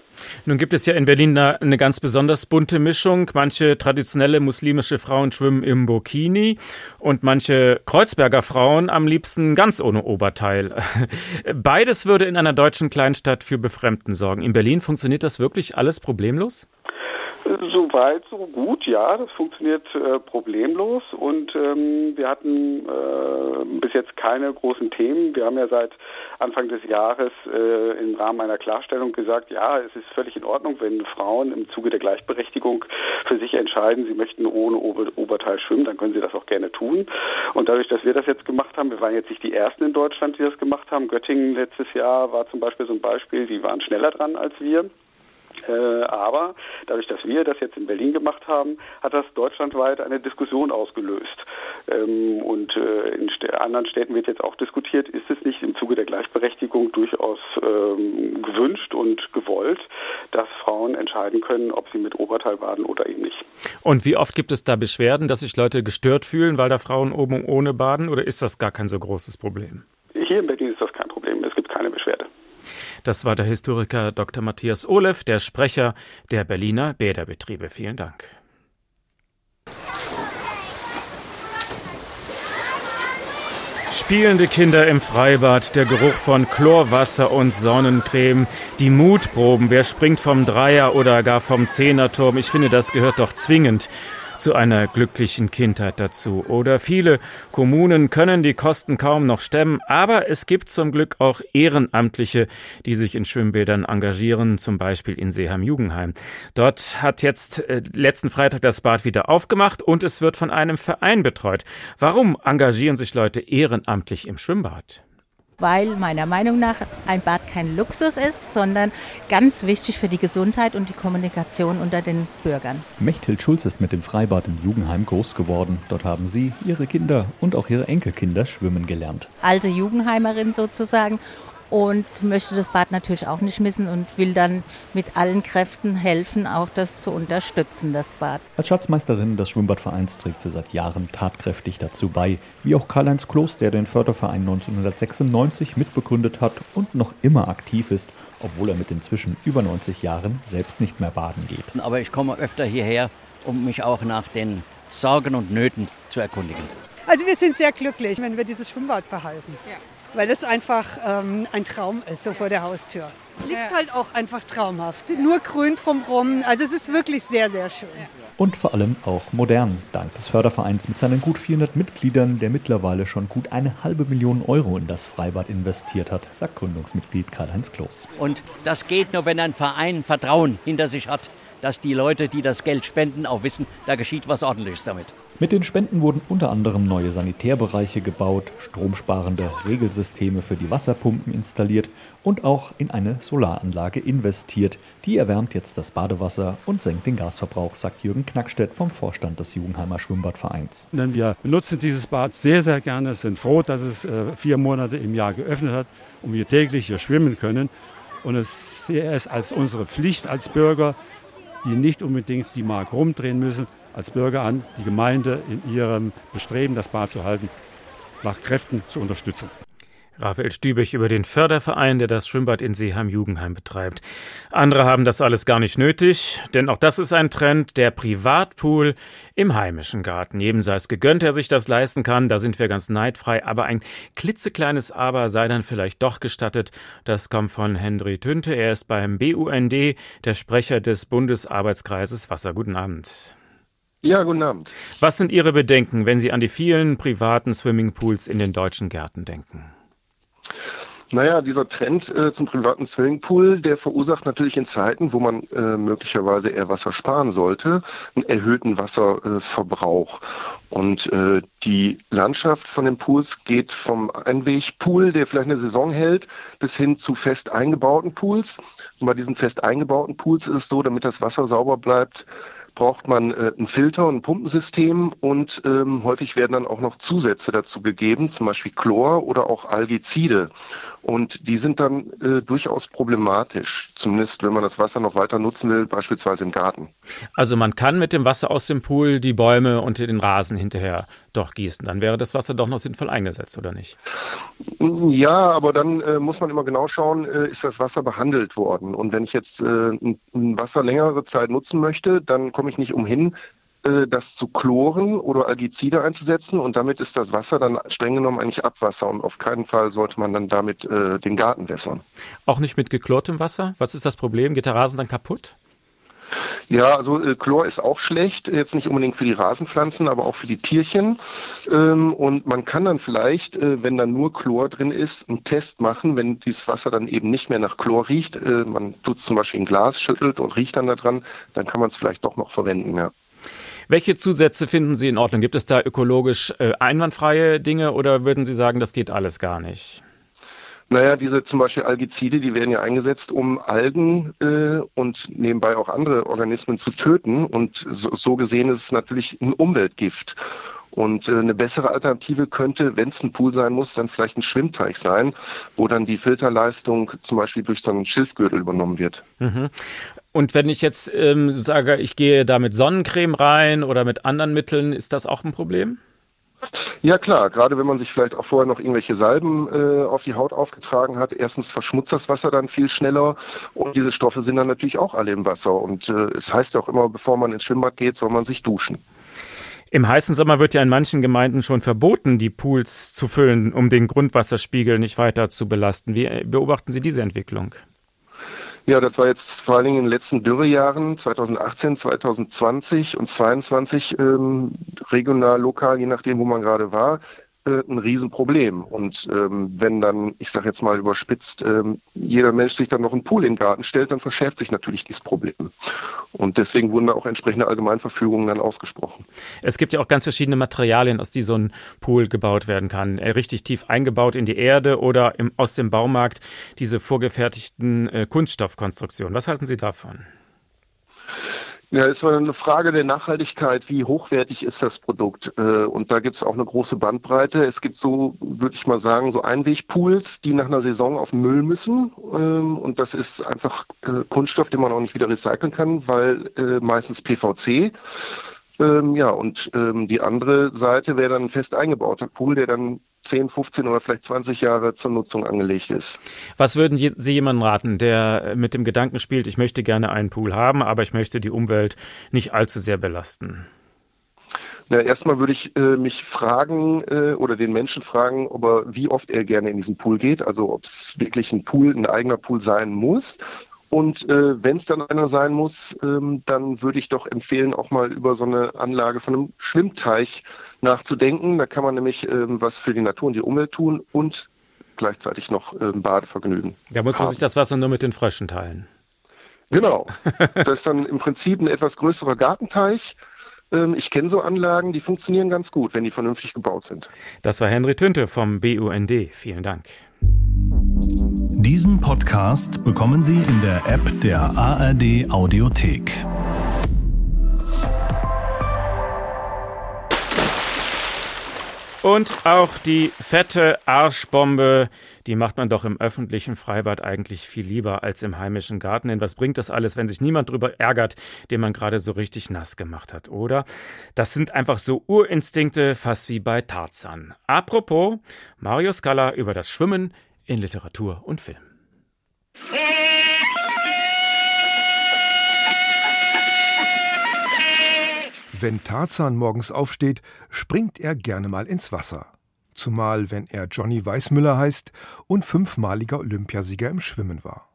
Nun gibt es ja in Berlin eine ganz besonders bunte Mischung. Manche traditionelle muslimische Frauen schwimmen im Burkini und manche manche Kreuzberger Frauen am liebsten ganz ohne Oberteil. Beides würde in einer deutschen Kleinstadt für Befremden sorgen. In Berlin funktioniert das wirklich alles problemlos? So weit, so gut, ja, das funktioniert äh, problemlos und ähm, wir hatten äh, bis jetzt keine großen Themen. Wir haben ja seit Anfang des Jahres äh, im Rahmen einer Klarstellung gesagt, ja, es ist völlig in Ordnung, wenn Frauen im Zuge der Gleichberechtigung für sich entscheiden, sie möchten ohne Ober Oberteil schwimmen, dann können sie das auch gerne tun. Und dadurch, dass wir das jetzt gemacht haben, wir waren jetzt nicht die Ersten in Deutschland, die das gemacht haben. Göttingen letztes Jahr war zum Beispiel so ein Beispiel, die waren schneller dran als wir. Äh, aber dadurch, dass wir das jetzt in Berlin gemacht haben, hat das deutschlandweit eine Diskussion ausgelöst. Ähm, und äh, in anderen Städten wird jetzt auch diskutiert, ist es nicht im Zuge der Gleichberechtigung durchaus ähm, gewünscht und gewollt, dass Frauen entscheiden können, ob sie mit Oberteil baden oder eben nicht. Und wie oft gibt es da Beschwerden, dass sich Leute gestört fühlen, weil da Frauen oben ohne baden oder ist das gar kein so großes Problem? Hier in Berlin ist das kein Problem. Es gibt keine Beschwerde. Das war der Historiker Dr. Matthias Olev, der Sprecher der Berliner Bäderbetriebe. Vielen Dank. Spielende Kinder im Freibad, der Geruch von Chlorwasser und Sonnencreme, die Mutproben, wer springt vom Dreier oder gar vom Zehnerturm, ich finde, das gehört doch zwingend zu einer glücklichen Kindheit dazu. Oder viele Kommunen können die Kosten kaum noch stemmen, aber es gibt zum Glück auch Ehrenamtliche, die sich in Schwimmbädern engagieren, zum Beispiel in Seeham-Jugendheim. Dort hat jetzt äh, letzten Freitag das Bad wieder aufgemacht und es wird von einem Verein betreut. Warum engagieren sich Leute ehrenamtlich im Schwimmbad? Weil meiner Meinung nach ein Bad kein Luxus ist, sondern ganz wichtig für die Gesundheit und die Kommunikation unter den Bürgern. Mechthild Schulz ist mit dem Freibad in Jugendheim groß geworden. Dort haben sie, ihre Kinder und auch ihre Enkelkinder schwimmen gelernt. Alte Jugendheimerin sozusagen und möchte das Bad natürlich auch nicht missen und will dann mit allen Kräften helfen, auch das zu unterstützen, das Bad. Als Schatzmeisterin des Schwimmbadvereins trägt sie seit Jahren tatkräftig dazu bei, wie auch Karl-Heinz Kloß, der den Förderverein 1996 mitbegründet hat und noch immer aktiv ist, obwohl er mit inzwischen über 90 Jahren selbst nicht mehr baden geht. Aber ich komme öfter hierher, um mich auch nach den Sorgen und Nöten zu erkundigen. Also wir sind sehr glücklich, wenn wir dieses Schwimmbad behalten. Ja weil es einfach ähm, ein Traum ist, so vor der Haustür. Liegt halt auch einfach traumhaft. Nur grün drumherum. Also es ist wirklich sehr, sehr schön. Und vor allem auch modern, dank des Fördervereins mit seinen gut 400 Mitgliedern, der mittlerweile schon gut eine halbe Million Euro in das Freibad investiert hat, sagt Gründungsmitglied Karl-Heinz Kloß. Und das geht nur, wenn ein Verein Vertrauen hinter sich hat, dass die Leute, die das Geld spenden, auch wissen, da geschieht was Ordentliches damit. Mit den Spenden wurden unter anderem neue Sanitärbereiche gebaut, stromsparende Regelsysteme für die Wasserpumpen installiert und auch in eine Solaranlage investiert. Die erwärmt jetzt das Badewasser und senkt den Gasverbrauch, sagt Jürgen Knackstedt vom Vorstand des Jugendheimer Schwimmbadvereins. Denn wir benutzen dieses Bad sehr, sehr gerne, sind froh, dass es äh, vier Monate im Jahr geöffnet hat und wir täglich hier schwimmen können. Und es es als unsere Pflicht als Bürger, die nicht unbedingt die Mark rumdrehen müssen, als Bürger an, die Gemeinde in ihrem Bestreben, das Bad zu halten, nach Kräften zu unterstützen. Raphael Stübech über den Förderverein, der das Schwimmbad in Seeheim-Jugendheim betreibt. Andere haben das alles gar nicht nötig, denn auch das ist ein Trend, der Privatpool im heimischen Garten. Jedem sei es gegönnt, der sich das leisten kann, da sind wir ganz neidfrei, aber ein klitzekleines Aber sei dann vielleicht doch gestattet. Das kommt von Henry Tünte, er ist beim BUND, der Sprecher des Bundesarbeitskreises Wasser. Guten Abend. Ja, guten Abend. Was sind Ihre Bedenken, wenn Sie an die vielen privaten Swimmingpools in den deutschen Gärten denken? Naja, dieser Trend äh, zum privaten Swimmingpool, der verursacht natürlich in Zeiten, wo man äh, möglicherweise eher Wasser sparen sollte, einen erhöhten Wasserverbrauch. Äh, und die Landschaft von den Pools geht vom Einwegpool, der vielleicht eine Saison hält, bis hin zu fest eingebauten Pools. Und bei diesen fest eingebauten Pools ist es so, damit das Wasser sauber bleibt, braucht man äh, einen Filter und ein Pumpensystem und ähm, häufig werden dann auch noch Zusätze dazu gegeben, zum Beispiel Chlor oder auch Algezide. Und die sind dann äh, durchaus problematisch, zumindest wenn man das Wasser noch weiter nutzen will, beispielsweise im Garten. Also man kann mit dem Wasser aus dem Pool die Bäume und den Rasen hinterher doch gießen. Dann wäre das Wasser doch noch sinnvoll eingesetzt, oder nicht? Ja, aber dann äh, muss man immer genau schauen, äh, ist das Wasser behandelt worden? Und wenn ich jetzt äh, ein Wasser längere Zeit nutzen möchte, dann komme ich nicht umhin, äh, das zu chloren oder Algizide einzusetzen und damit ist das Wasser dann streng genommen eigentlich Abwasser und auf keinen Fall sollte man dann damit äh, den Garten wässern. Auch nicht mit geklortem Wasser? Was ist das Problem? Geht der Rasen dann kaputt? Ja, also äh, Chlor ist auch schlecht, jetzt nicht unbedingt für die Rasenpflanzen, aber auch für die Tierchen. Ähm, und man kann dann vielleicht, äh, wenn da nur Chlor drin ist, einen Test machen, wenn dieses Wasser dann eben nicht mehr nach Chlor riecht. Äh, man tut es zum Beispiel in Glas, schüttelt und riecht dann daran, dann kann man es vielleicht doch noch verwenden, ja. Welche Zusätze finden Sie in Ordnung? Gibt es da ökologisch äh, einwandfreie Dinge oder würden Sie sagen, das geht alles gar nicht? Naja, diese zum Beispiel Algizide, die werden ja eingesetzt, um Algen äh, und nebenbei auch andere Organismen zu töten. Und so, so gesehen ist es natürlich ein Umweltgift. Und äh, eine bessere Alternative könnte, wenn es ein Pool sein muss, dann vielleicht ein Schwimmteich sein, wo dann die Filterleistung zum Beispiel durch so einen Schilfgürtel übernommen wird. Mhm. Und wenn ich jetzt ähm, sage, ich gehe da mit Sonnencreme rein oder mit anderen Mitteln, ist das auch ein Problem? Ja klar, gerade wenn man sich vielleicht auch vorher noch irgendwelche Salben äh, auf die Haut aufgetragen hat. Erstens verschmutzt das Wasser dann viel schneller und diese Stoffe sind dann natürlich auch alle im Wasser. Und äh, es heißt ja auch immer, bevor man ins Schwimmbad geht, soll man sich duschen. Im heißen Sommer wird ja in manchen Gemeinden schon verboten, die Pools zu füllen, um den Grundwasserspiegel nicht weiter zu belasten. Wie beobachten Sie diese Entwicklung? Ja, das war jetzt vor allen Dingen in den letzten Dürrejahren 2018, 2020 und 2022 ähm, regional, lokal, je nachdem, wo man gerade war, äh, ein Riesenproblem. Und ähm, wenn dann, ich sage jetzt mal überspitzt, ähm, jeder Mensch sich dann noch einen Pool in den Garten stellt, dann verschärft sich natürlich dieses Problem. Und deswegen wurden da auch entsprechende Allgemeinverfügungen dann ausgesprochen. Es gibt ja auch ganz verschiedene Materialien, aus die so ein Pool gebaut werden kann. Äh, richtig tief eingebaut in die Erde oder im, aus dem Baumarkt diese vorgefertigten äh, Kunststoffkonstruktionen. Was halten Sie davon? Ja, ist eine Frage der Nachhaltigkeit. Wie hochwertig ist das Produkt? Äh, und da gibt es auch eine große Bandbreite. Es gibt so, würde ich mal sagen, so Einwegpools, die nach einer Saison auf Müll müssen. Ähm, und das ist einfach äh, Kunststoff, den man auch nicht wieder recyceln kann, weil äh, meistens PVC. Ähm, ja, und ähm, die andere Seite wäre dann ein fest eingebauter Pool, der dann 10, 15 oder vielleicht 20 Jahre zur Nutzung angelegt ist. Was würden Sie jemandem raten, der mit dem Gedanken spielt, ich möchte gerne einen Pool haben, aber ich möchte die Umwelt nicht allzu sehr belasten? Na, erstmal würde ich äh, mich fragen äh, oder den Menschen fragen, ob er, wie oft er gerne in diesen Pool geht. Also ob es wirklich ein Pool, ein eigener Pool sein muss und äh, wenn es dann einer sein muss, ähm, dann würde ich doch empfehlen, auch mal über so eine Anlage von einem Schwimmteich nachzudenken. Da kann man nämlich ähm, was für die Natur und die Umwelt tun und gleichzeitig noch ähm, Badevergnügen. Da muss man haben. sich das Wasser nur mit den Fröschen teilen. Genau. das ist dann im Prinzip ein etwas größerer Gartenteich. Ähm, ich kenne so Anlagen, die funktionieren ganz gut, wenn die vernünftig gebaut sind. Das war Henry Tünte vom BUND. Vielen Dank. Diesen Podcast bekommen Sie in der App der ARD Audiothek. Und auch die fette Arschbombe, die macht man doch im öffentlichen Freibad eigentlich viel lieber als im heimischen Garten. Denn was bringt das alles, wenn sich niemand drüber ärgert, den man gerade so richtig nass gemacht hat, oder? Das sind einfach so Urinstinkte, fast wie bei Tarzan. Apropos, Mario Scala über das Schwimmen in Literatur und Film. Wenn Tarzan morgens aufsteht, springt er gerne mal ins Wasser. Zumal wenn er Johnny Weissmüller heißt und fünfmaliger Olympiasieger im Schwimmen war.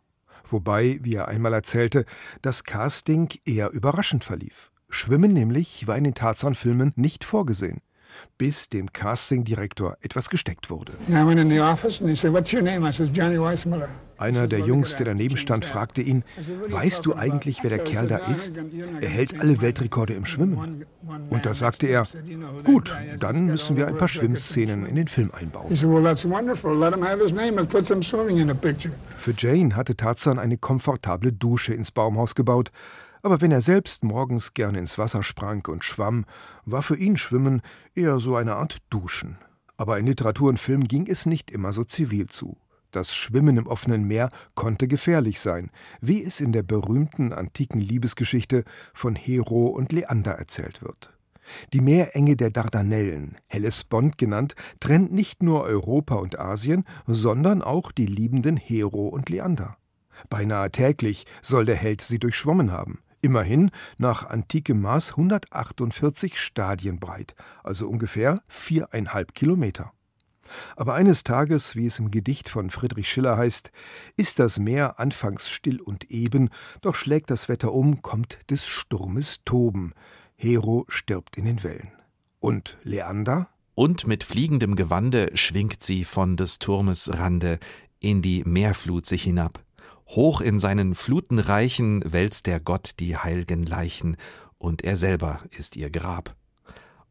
Wobei, wie er einmal erzählte, das Casting eher überraschend verlief. Schwimmen nämlich war in den Tarzan-Filmen nicht vorgesehen bis dem Castingdirektor etwas gesteckt wurde. Einer der Jungs, der daneben stand, fragte ihn, weißt du eigentlich, wer der Kerl da ist? Er hält alle Weltrekorde im Schwimmen. Und da sagte er, gut, dann müssen wir ein paar Schwimmszenen in den Film einbauen. Für Jane hatte Tarzan eine komfortable Dusche ins Baumhaus gebaut, aber wenn er selbst morgens gerne ins Wasser sprang und schwamm, war für ihn Schwimmen eher so eine Art Duschen. Aber in Literatur und Film ging es nicht immer so zivil zu. Das Schwimmen im offenen Meer konnte gefährlich sein, wie es in der berühmten antiken Liebesgeschichte von Hero und Leander erzählt wird. Die Meerenge der Dardanellen, Hellespont genannt, trennt nicht nur Europa und Asien, sondern auch die liebenden Hero und Leander. Beinahe täglich soll der Held sie durchschwommen haben. Immerhin nach antikem Maß 148 Stadien breit, also ungefähr viereinhalb Kilometer. Aber eines Tages, wie es im Gedicht von Friedrich Schiller heißt, ist das Meer anfangs still und eben, doch schlägt das Wetter um, kommt des Sturmes Toben. Hero stirbt in den Wellen. Und Leander? Und mit fliegendem Gewande schwingt sie von des Turmes Rande in die Meerflut sich hinab. Hoch in seinen Flutenreichen wälzt der Gott die heilgen Leichen, und er selber ist ihr Grab.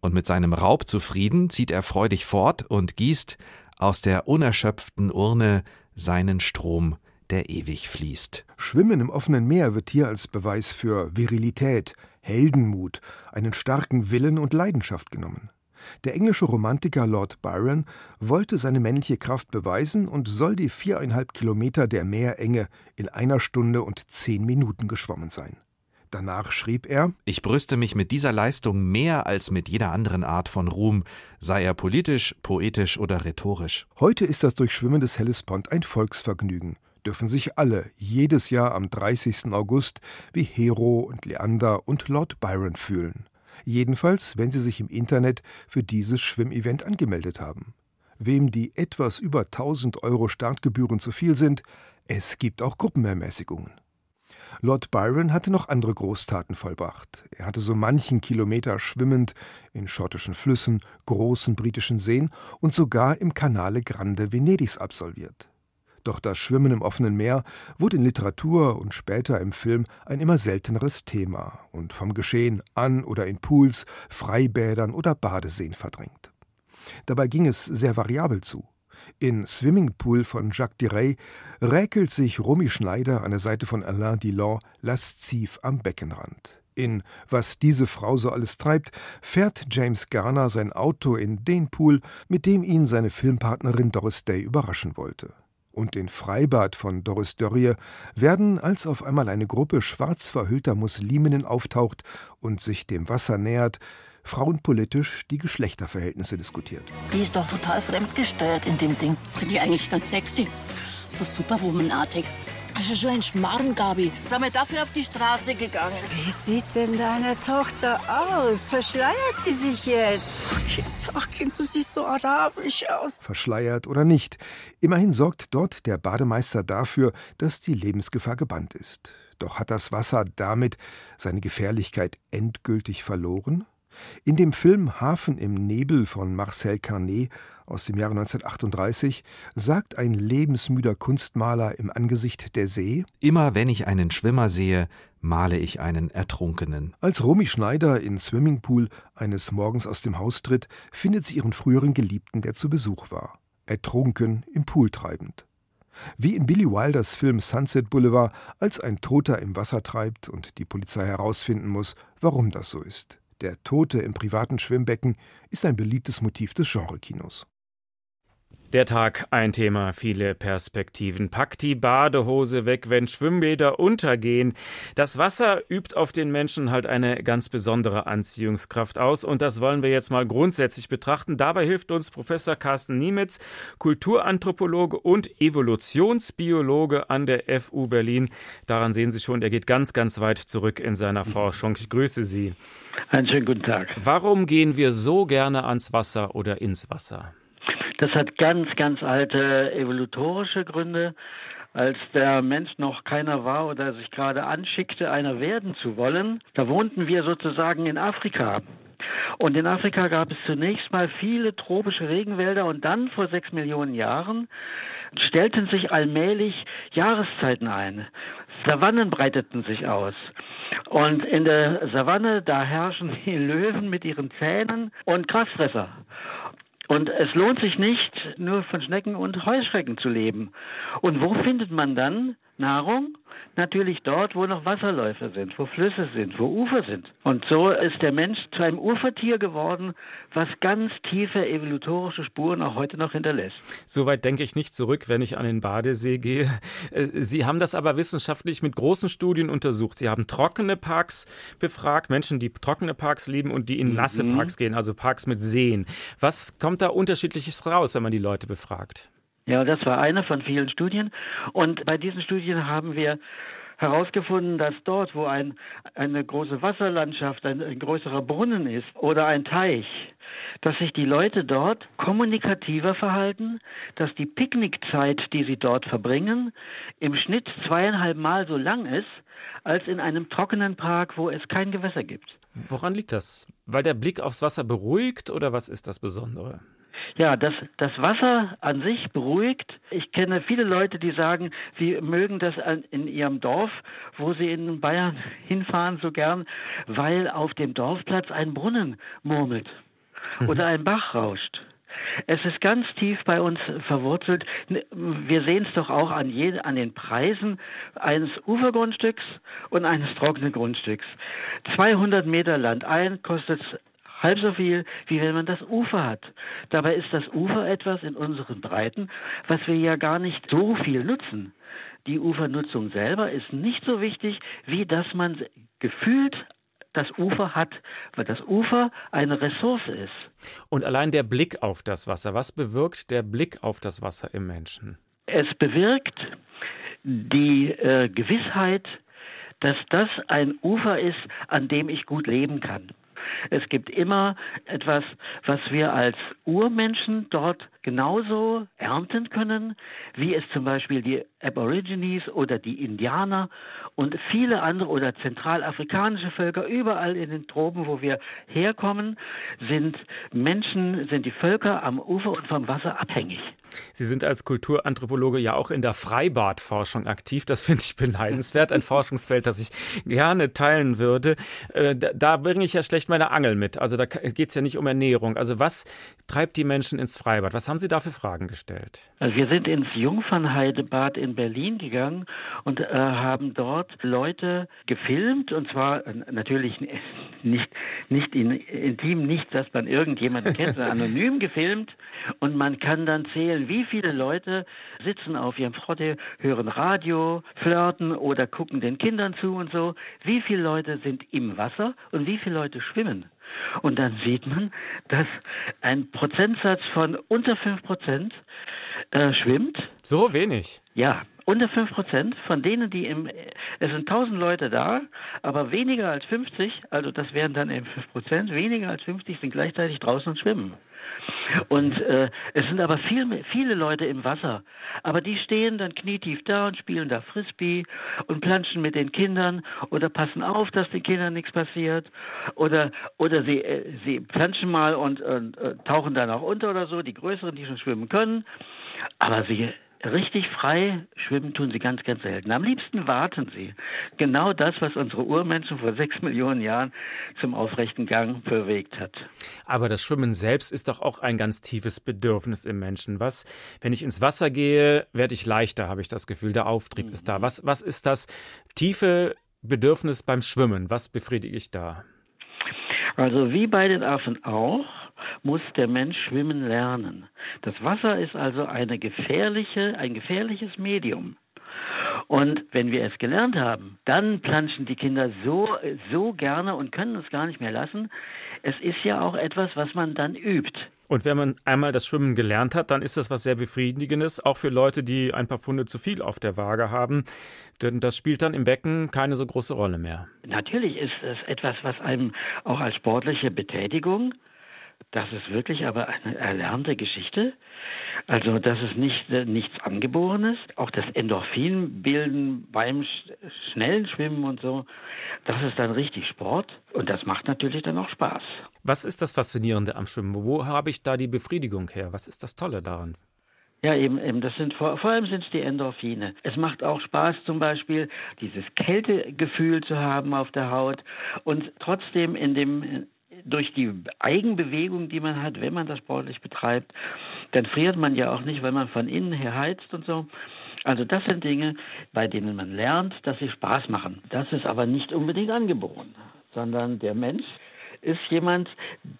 Und mit seinem Raub zufrieden zieht er freudig fort und gießt aus der unerschöpften Urne seinen Strom, der ewig fließt. Schwimmen im offenen Meer wird hier als Beweis für Virilität, Heldenmut, einen starken Willen und Leidenschaft genommen. Der englische Romantiker Lord Byron wollte seine männliche Kraft beweisen und soll die viereinhalb Kilometer der Meerenge in einer Stunde und zehn Minuten geschwommen sein. Danach schrieb er: Ich brüste mich mit dieser Leistung mehr als mit jeder anderen Art von Ruhm, sei er politisch, poetisch oder rhetorisch. Heute ist das Durchschwimmen des Hellespont ein Volksvergnügen. Dürfen sich alle jedes Jahr am 30. August wie Hero und Leander und Lord Byron fühlen. Jedenfalls, wenn Sie sich im Internet für dieses Schwimmevent angemeldet haben. Wem die etwas über 1000 Euro Startgebühren zu viel sind, es gibt auch Gruppenermäßigungen. Lord Byron hatte noch andere Großtaten vollbracht. Er hatte so manchen Kilometer schwimmend in schottischen Flüssen, großen britischen Seen und sogar im Canale Grande Venedigs absolviert. Doch das Schwimmen im offenen Meer wurde in Literatur und später im Film ein immer selteneres Thema und vom Geschehen an oder in Pools, Freibädern oder Badeseen verdrängt. Dabei ging es sehr variabel zu. In Swimming Pool von Jacques Diray räkelt sich Romy Schneider an der Seite von Alain Dillon lasziv am Beckenrand. In Was diese Frau so alles treibt, fährt James Garner sein Auto in den Pool, mit dem ihn seine Filmpartnerin Doris Day überraschen wollte und in Freibad von Doris Dörrie werden, als auf einmal eine Gruppe schwarz verhüllter Musliminnen auftaucht und sich dem Wasser nähert, frauenpolitisch die Geschlechterverhältnisse diskutiert. Die ist doch total fremdgesteuert in dem Ding. Finde ich eigentlich ganz sexy. So superwomanartig. Also so ein Schmarrn, Gabi. Sind wir dafür auf die Straße gegangen? Wie sieht denn deine Tochter aus? Verschleiert die sich jetzt? Ach Kind, ach Kind, du siehst so arabisch aus. Verschleiert oder nicht. Immerhin sorgt dort der Bademeister dafür, dass die Lebensgefahr gebannt ist. Doch hat das Wasser damit seine Gefährlichkeit endgültig verloren? In dem Film Hafen im Nebel von Marcel Carnet aus dem Jahre 1938 sagt ein lebensmüder Kunstmaler im Angesicht der See: Immer wenn ich einen Schwimmer sehe, male ich einen Ertrunkenen. Als Romy Schneider in Swimmingpool eines Morgens aus dem Haus tritt, findet sie ihren früheren Geliebten, der zu Besuch war. Ertrunken im Pool treibend. Wie in Billy Wilders Film Sunset Boulevard, als ein Toter im Wasser treibt und die Polizei herausfinden muss, warum das so ist. Der Tote im privaten Schwimmbecken ist ein beliebtes Motiv des Genrekinos. Der Tag ein Thema, viele Perspektiven. Pack die Badehose weg, wenn Schwimmbäder untergehen. Das Wasser übt auf den Menschen halt eine ganz besondere Anziehungskraft aus und das wollen wir jetzt mal grundsätzlich betrachten. Dabei hilft uns Professor Carsten Niemetz, Kulturanthropologe und Evolutionsbiologe an der FU Berlin. Daran sehen Sie schon, er geht ganz, ganz weit zurück in seiner Forschung. Ich grüße Sie. Einen schönen guten Tag. Warum gehen wir so gerne ans Wasser oder ins Wasser? Das hat ganz, ganz alte evolutorische Gründe. Als der Mensch noch keiner war oder sich gerade anschickte, einer werden zu wollen, da wohnten wir sozusagen in Afrika. Und in Afrika gab es zunächst mal viele tropische Regenwälder und dann vor sechs Millionen Jahren stellten sich allmählich Jahreszeiten ein. Savannen breiteten sich aus. Und in der Savanne, da herrschen die Löwen mit ihren Zähnen und Grasfresser. Und es lohnt sich nicht, nur von Schnecken und Heuschrecken zu leben. Und wo findet man dann Nahrung? Natürlich dort, wo noch Wasserläufe sind, wo Flüsse sind, wo Ufer sind. Und so ist der Mensch zu einem Ufertier geworden, was ganz tiefe evolutorische Spuren auch heute noch hinterlässt. Soweit denke ich nicht zurück, wenn ich an den Badesee gehe. Äh, Sie haben das aber wissenschaftlich mit großen Studien untersucht. Sie haben trockene Parks befragt, Menschen, die trockene Parks lieben und die in nasse mhm. Parks gehen, also Parks mit Seen. Was kommt da unterschiedliches raus, wenn man die Leute befragt? Ja, das war eine von vielen Studien. Und bei diesen Studien haben wir herausgefunden, dass dort, wo ein, eine große Wasserlandschaft, ein, ein größerer Brunnen ist oder ein Teich, dass sich die Leute dort kommunikativer verhalten, dass die Picknickzeit, die sie dort verbringen, im Schnitt zweieinhalb Mal so lang ist, als in einem trockenen Park, wo es kein Gewässer gibt. Woran liegt das? Weil der Blick aufs Wasser beruhigt oder was ist das Besondere? Ja, das, das Wasser an sich beruhigt. Ich kenne viele Leute, die sagen, sie mögen das in ihrem Dorf, wo sie in Bayern hinfahren, so gern, weil auf dem Dorfplatz ein Brunnen murmelt mhm. oder ein Bach rauscht. Es ist ganz tief bei uns verwurzelt. Wir sehen es doch auch an, je, an den Preisen eines Ufergrundstücks und eines trockenen Grundstücks. 200 Meter Land ein kostet halb so viel, wie wenn man das Ufer hat. Dabei ist das Ufer etwas in unseren Breiten, was wir ja gar nicht so viel nutzen. Die Ufernutzung selber ist nicht so wichtig, wie dass man gefühlt das Ufer hat, weil das Ufer eine Ressource ist. Und allein der Blick auf das Wasser, was bewirkt der Blick auf das Wasser im Menschen? Es bewirkt die äh, Gewissheit, dass das ein Ufer ist, an dem ich gut leben kann. Es gibt immer etwas, was wir als Urmenschen dort genauso ernten können, wie es zum Beispiel die Aborigines oder die Indianer und viele andere oder zentralafrikanische Völker überall in den Tropen, wo wir herkommen, sind Menschen, sind die Völker am Ufer und vom Wasser abhängig. Sie sind als Kulturanthropologe ja auch in der Freibadforschung aktiv. Das finde ich beneidenswert. Ein Forschungsfeld, das ich gerne teilen würde. Äh, da, da bringe ich ja schlecht meine Angel mit. Also da geht es ja nicht um Ernährung. Also was treibt die Menschen ins Freibad? Was haben Sie da für Fragen gestellt? Also wir sind ins Jungfernheidebad in Berlin gegangen und äh, haben dort Leute gefilmt. Und zwar äh, natürlich nicht, nicht in, intim, nicht, dass man irgendjemanden kennt, sondern anonym gefilmt. Und man kann dann zählen, wie viele Leute sitzen auf ihrem Frotte, hören Radio, flirten oder gucken den Kindern zu und so. Wie viele Leute sind im Wasser und wie viele Leute schwimmen. Und dann sieht man, dass ein Prozentsatz von unter 5 Prozent äh, schwimmt. So wenig? Ja, unter 5 Prozent von denen, die im, es sind 1000 Leute da, aber weniger als 50, also das wären dann eben 5 Prozent, weniger als 50 sind gleichzeitig draußen und schwimmen. Und äh, es sind aber viel, viele Leute im Wasser. Aber die stehen dann knietief da und spielen da Frisbee und planschen mit den Kindern oder passen auf, dass den Kindern nichts passiert. Oder, oder sie, äh, sie planschen mal und, und äh, tauchen dann auch unter oder so, die Größeren, die schon schwimmen können. Aber sie richtig frei schwimmen tun sie ganz, ganz selten. Am liebsten warten sie. Genau das, was unsere Urmenschen vor sechs Millionen Jahren zum aufrechten Gang bewegt hat. Aber das Schwimmen selbst ist doch auch ein ganz tiefes Bedürfnis im Menschen. Was, wenn ich ins Wasser gehe, werde ich leichter, habe ich das Gefühl. Der Auftrieb mhm. ist da. Was, was ist das tiefe Bedürfnis beim Schwimmen? Was befriedige ich da? Also wie bei den Affen auch, muss der Mensch schwimmen lernen. Das Wasser ist also eine gefährliche, ein gefährliches Medium. Und wenn wir es gelernt haben, dann planschen die Kinder so, so gerne und können es gar nicht mehr lassen. Es ist ja auch etwas, was man dann übt. Und wenn man einmal das Schwimmen gelernt hat, dann ist das was sehr Befriedigendes, auch für Leute, die ein paar Pfunde zu viel auf der Waage haben. Denn das spielt dann im Becken keine so große Rolle mehr. Natürlich ist es etwas, was einem auch als sportliche Betätigung das ist wirklich aber eine erlernte Geschichte. Also das ist nicht äh, nichts Angeborenes. Auch das Endorphinbilden beim sch schnellen Schwimmen und so, das ist dann richtig Sport und das macht natürlich dann auch Spaß. Was ist das Faszinierende am Schwimmen? Wo habe ich da die Befriedigung her? Was ist das Tolle daran? Ja, eben, eben, das sind vor, vor allem sind es die Endorphine. Es macht auch Spaß, zum Beispiel dieses Kältegefühl zu haben auf der Haut und trotzdem in dem durch die Eigenbewegung, die man hat, wenn man das sportlich betreibt, dann friert man ja auch nicht, weil man von innen her heizt und so. Also das sind Dinge, bei denen man lernt, dass sie Spaß machen. Das ist aber nicht unbedingt angeboren, sondern der Mensch ist jemand,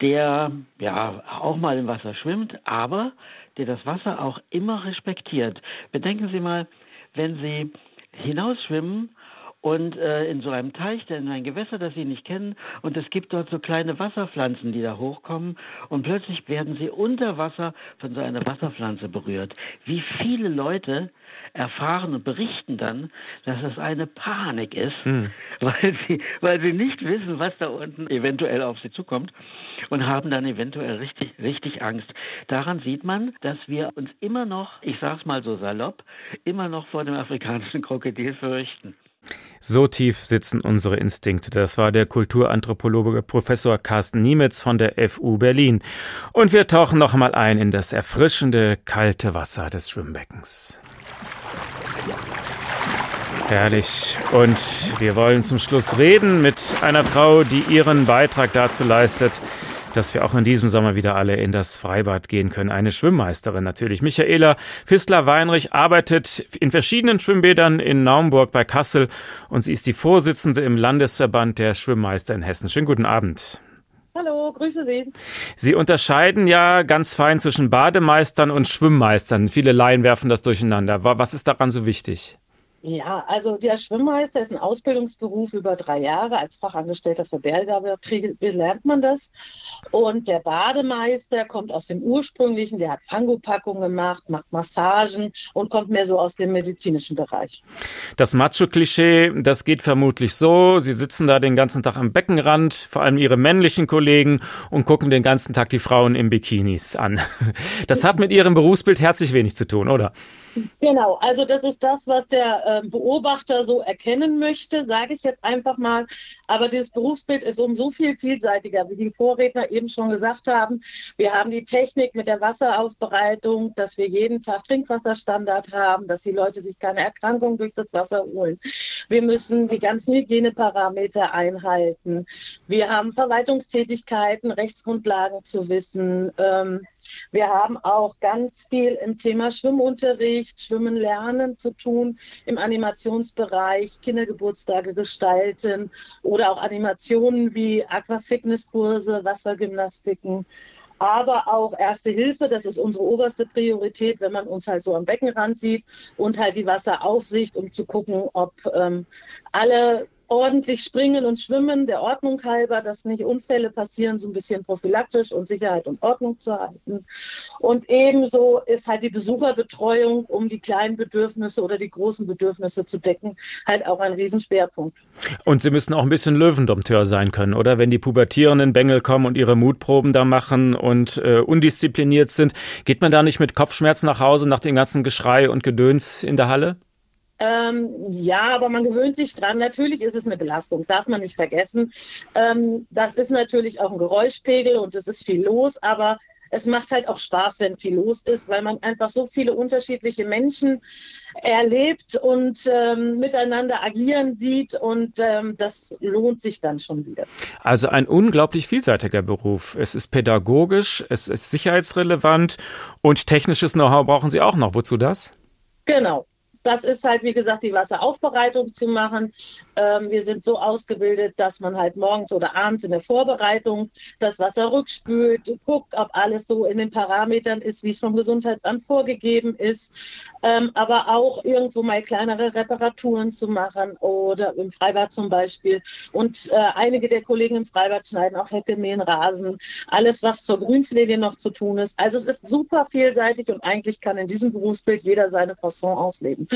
der ja auch mal im Wasser schwimmt, aber der das Wasser auch immer respektiert. Bedenken Sie mal, wenn Sie hinausschwimmen und äh, in so einem Teich, in ein Gewässer, das Sie nicht kennen, und es gibt dort so kleine Wasserpflanzen, die da hochkommen, und plötzlich werden Sie unter Wasser von so einer Wasserpflanze berührt. Wie viele Leute erfahren und berichten dann, dass es eine Panik ist, mhm. weil sie, weil sie nicht wissen, was da unten eventuell auf sie zukommt und haben dann eventuell richtig, richtig Angst. Daran sieht man, dass wir uns immer noch, ich sag's mal so salopp, immer noch vor dem afrikanischen Krokodil fürchten. So tief sitzen unsere Instinkte. Das war der Kulturanthropologe Professor Carsten Niemetz von der FU Berlin. Und wir tauchen noch einmal ein in das erfrischende, kalte Wasser des Schwimmbeckens. Herrlich. Und wir wollen zum Schluss reden mit einer Frau, die ihren Beitrag dazu leistet, dass wir auch in diesem Sommer wieder alle in das Freibad gehen können. Eine Schwimmmeisterin natürlich. Michaela Fistler-Weinrich arbeitet in verschiedenen Schwimmbädern in Naumburg bei Kassel und sie ist die Vorsitzende im Landesverband der Schwimmmeister in Hessen. Schönen guten Abend. Hallo, grüße Sie. Sie unterscheiden ja ganz fein zwischen Bademeistern und Schwimmmeistern. Viele Laien werfen das durcheinander. Was ist daran so wichtig? Ja, also der Schwimmmeister ist ein Ausbildungsberuf über drei Jahre. Als Fachangestellter für Bergbetriebe lernt man das. Und der Bademeister kommt aus dem ursprünglichen, der hat Fangopackungen gemacht, macht Massagen und kommt mehr so aus dem medizinischen Bereich. Das Macho-Klischee, das geht vermutlich so. Sie sitzen da den ganzen Tag am Beckenrand, vor allem Ihre männlichen Kollegen, und gucken den ganzen Tag die Frauen im Bikinis an. Das hat mit Ihrem Berufsbild herzlich wenig zu tun, oder? Genau, also das ist das, was der äh, Beobachter so erkennen möchte, sage ich jetzt einfach mal. Aber dieses Berufsbild ist um so viel vielseitiger, wie die Vorredner eben schon gesagt haben. Wir haben die Technik mit der Wasseraufbereitung, dass wir jeden Tag Trinkwasserstandard haben, dass die Leute sich keine Erkrankung durch das Wasser holen. Wir müssen die ganzen Hygieneparameter einhalten. Wir haben Verwaltungstätigkeiten, Rechtsgrundlagen zu wissen. Ähm, wir haben auch ganz viel im Thema Schwimmunterricht, Schwimmen lernen zu tun, im Animationsbereich, Kindergeburtstage gestalten oder auch Animationen wie Aquafitnesskurse, Wassergymnastiken. Aber auch Erste Hilfe, das ist unsere oberste Priorität, wenn man uns halt so am Beckenrand sieht und halt die Wasseraufsicht, um zu gucken, ob ähm, alle ordentlich springen und schwimmen, der Ordnung halber, dass nicht Unfälle passieren, so ein bisschen prophylaktisch und Sicherheit und Ordnung zu halten. Und ebenso ist halt die Besucherbetreuung, um die kleinen Bedürfnisse oder die großen Bedürfnisse zu decken, halt auch ein Riesenschwerpunkt. Und Sie müssen auch ein bisschen Löwendompteur sein können, oder? Wenn die pubertierenden Bengel kommen und ihre Mutproben da machen und äh, undiszipliniert sind, geht man da nicht mit Kopfschmerzen nach Hause nach dem ganzen Geschrei und Gedöns in der Halle? Ähm, ja, aber man gewöhnt sich dran. Natürlich ist es eine Belastung, darf man nicht vergessen. Ähm, das ist natürlich auch ein Geräuschpegel und es ist viel los, aber es macht halt auch Spaß, wenn viel los ist, weil man einfach so viele unterschiedliche Menschen erlebt und ähm, miteinander agieren sieht und ähm, das lohnt sich dann schon wieder. Also ein unglaublich vielseitiger Beruf. Es ist pädagogisch, es ist sicherheitsrelevant und technisches Know-how brauchen Sie auch noch. Wozu das? Genau, das ist halt, wie gesagt, die Wasseraufbereitung zu machen. Ähm, wir sind so ausgebildet, dass man halt morgens oder abends in der Vorbereitung das Wasser rückspült, guckt, ob alles so in den Parametern ist, wie es vom Gesundheitsamt vorgegeben ist. Ähm, aber auch irgendwo mal kleinere Reparaturen zu machen oder im Freibad zum Beispiel. Und äh, einige der Kollegen im Freibad schneiden auch Hecke, mähen Rasen, alles, was zur Grünpflege noch zu tun ist. Also es ist super vielseitig und eigentlich kann in diesem Berufsbild jeder seine Fasson ausleben.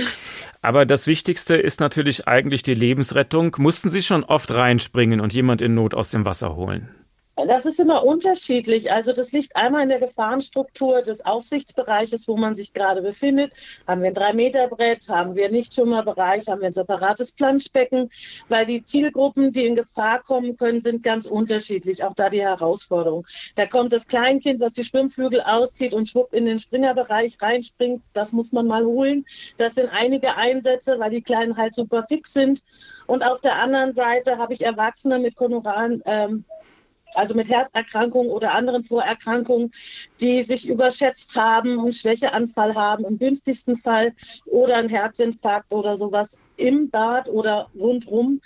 Aber das Wichtigste ist natürlich eigentlich die Lebensrettung. Mussten Sie schon oft reinspringen und jemand in Not aus dem Wasser holen? Das ist immer unterschiedlich. Also das liegt einmal in der Gefahrenstruktur des Aufsichtsbereiches, wo man sich gerade befindet. Haben wir ein Drei-Meter-Brett, haben wir Nichtschwimmerbereich, haben wir ein separates Planschbecken, weil die Zielgruppen, die in Gefahr kommen können, sind ganz unterschiedlich. Auch da die Herausforderung. Da kommt das Kleinkind, was die Schwimmflügel auszieht und schwuppt in den Springerbereich reinspringt. Das muss man mal holen. Das sind einige Einsätze, weil die Kleinen halt super fix sind. Und auf der anderen Seite habe ich Erwachsene mit koronaren ähm, also mit Herzerkrankungen oder anderen Vorerkrankungen, die sich überschätzt haben und Schwächeanfall haben, im günstigsten Fall oder ein Herzinfarkt oder sowas im Bad oder rundrum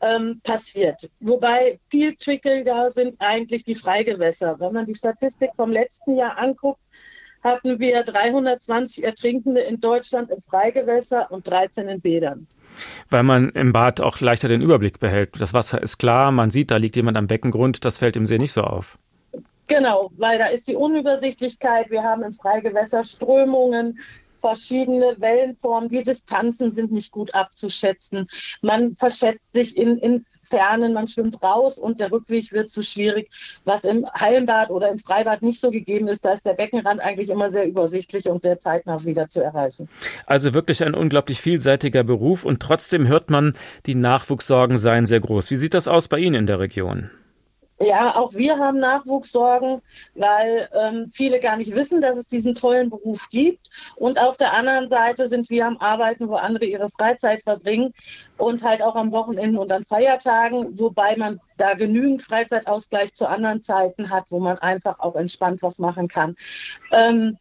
ähm, passiert. Wobei viel trickiger sind eigentlich die Freigewässer. Wenn man die Statistik vom letzten Jahr anguckt, hatten wir 320 Ertrinkende in Deutschland im Freigewässer und 13 in Bädern weil man im Bad auch leichter den Überblick behält. Das Wasser ist klar, man sieht, da liegt jemand am Beckengrund, das fällt im See nicht so auf. Genau, weil da ist die Unübersichtlichkeit. Wir haben im Freigewässer Strömungen, verschiedene Wellenformen. Die Distanzen sind nicht gut abzuschätzen. Man verschätzt sich in, in Fernen, man schwimmt raus und der Rückweg wird zu schwierig, was im Hallenbad oder im Freibad nicht so gegeben ist. Da ist der Beckenrand eigentlich immer sehr übersichtlich und sehr zeitnah wieder zu erreichen. Also wirklich ein unglaublich vielseitiger Beruf und trotzdem hört man, die Nachwuchssorgen seien sehr groß. Wie sieht das aus bei Ihnen in der Region? Ja, auch wir haben Nachwuchssorgen, weil ähm, viele gar nicht wissen, dass es diesen tollen Beruf gibt. Und auf der anderen Seite sind wir am Arbeiten, wo andere ihre Freizeit verbringen und halt auch am Wochenende und an Feiertagen, wobei man da genügend Freizeitausgleich zu anderen Zeiten hat, wo man einfach auch entspannt was machen kann. Ähm,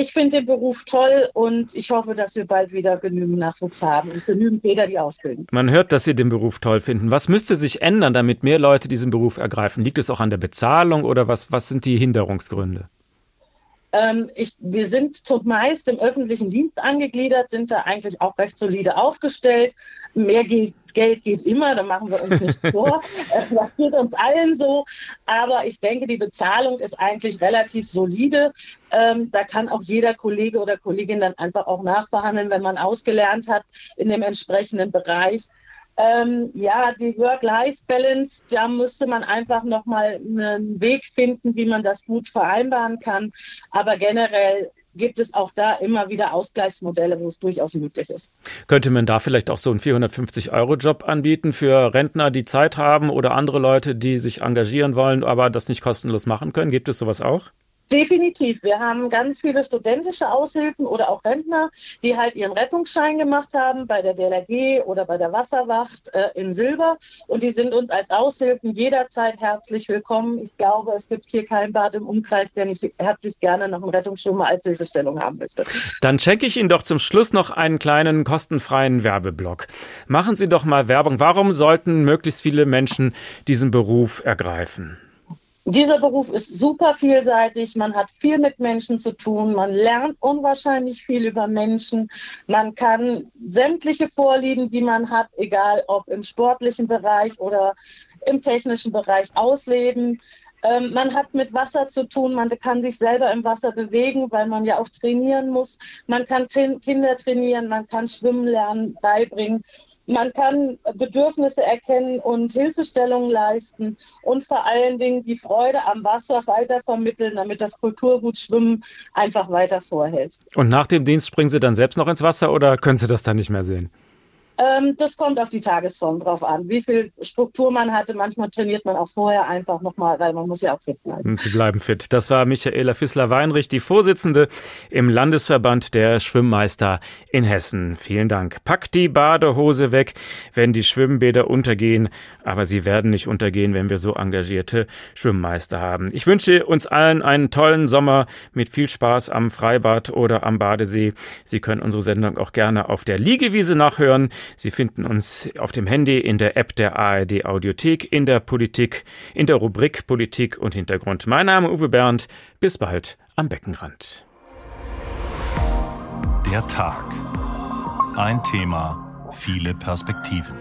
ich finde den Beruf toll und ich hoffe, dass wir bald wieder genügend Nachwuchs haben und genügend Bäder, die ausbilden. Man hört, dass Sie den Beruf toll finden. Was müsste sich ändern, damit mehr Leute diesen Beruf ergreifen? Liegt es auch an der Bezahlung oder was, was sind die Hinderungsgründe? Ähm, ich, wir sind zumeist im öffentlichen Dienst angegliedert, sind da eigentlich auch recht solide aufgestellt. Mehr Geld, Geld geht immer, da machen wir uns nicht vor. Das geht uns allen so. Aber ich denke, die Bezahlung ist eigentlich relativ solide. Ähm, da kann auch jeder Kollege oder Kollegin dann einfach auch nachverhandeln, wenn man ausgelernt hat in dem entsprechenden Bereich. Ähm, ja, die Work-Life-Balance, da müsste man einfach nochmal einen Weg finden, wie man das gut vereinbaren kann. Aber generell gibt es auch da immer wieder Ausgleichsmodelle, wo es durchaus möglich ist. Könnte man da vielleicht auch so einen 450-Euro-Job anbieten für Rentner, die Zeit haben oder andere Leute, die sich engagieren wollen, aber das nicht kostenlos machen können? Gibt es sowas auch? Definitiv. Wir haben ganz viele studentische Aushilfen oder auch Rentner, die halt ihren Rettungsschein gemacht haben bei der DLRG oder bei der Wasserwacht äh, in Silber. Und die sind uns als Aushilfen jederzeit herzlich willkommen. Ich glaube, es gibt hier kein Bad im Umkreis, der nicht herzlich gerne noch einen Rettungsschwimmer als Hilfestellung haben möchte. Dann checke ich Ihnen doch zum Schluss noch einen kleinen kostenfreien Werbeblock. Machen Sie doch mal Werbung. Warum sollten möglichst viele Menschen diesen Beruf ergreifen? Dieser Beruf ist super vielseitig, man hat viel mit Menschen zu tun, man lernt unwahrscheinlich viel über Menschen, man kann sämtliche Vorlieben, die man hat, egal ob im sportlichen Bereich oder im technischen Bereich, ausleben. Ähm, man hat mit Wasser zu tun, man kann sich selber im Wasser bewegen, weil man ja auch trainieren muss. Man kann Kinder trainieren, man kann Schwimmen lernen, beibringen. Man kann Bedürfnisse erkennen und Hilfestellungen leisten und vor allen Dingen die Freude am Wasser weitervermitteln, damit das Kulturgut Schwimmen einfach weiter vorhält. Und nach dem Dienst springen Sie dann selbst noch ins Wasser oder können Sie das dann nicht mehr sehen? Ähm, das kommt auf die Tagesform drauf an, wie viel Struktur man hatte. Manchmal trainiert man auch vorher einfach nochmal, weil man muss ja auch fit bleiben. Sie bleiben fit. Das war Michaela Fissler-Weinrich, die Vorsitzende im Landesverband der Schwimmmeister in Hessen. Vielen Dank. Packt die Badehose weg, wenn die Schwimmbäder untergehen. Aber sie werden nicht untergehen, wenn wir so engagierte Schwimmmeister haben. Ich wünsche uns allen einen tollen Sommer mit viel Spaß am Freibad oder am Badesee. Sie können unsere Sendung auch gerne auf der Liegewiese nachhören. Sie finden uns auf dem Handy in der App der ARD Audiothek, in der Politik, in der Rubrik Politik und Hintergrund. Mein Name Uwe Bernd. Bis bald am Beckenrand. Der Tag. Ein Thema, viele Perspektiven.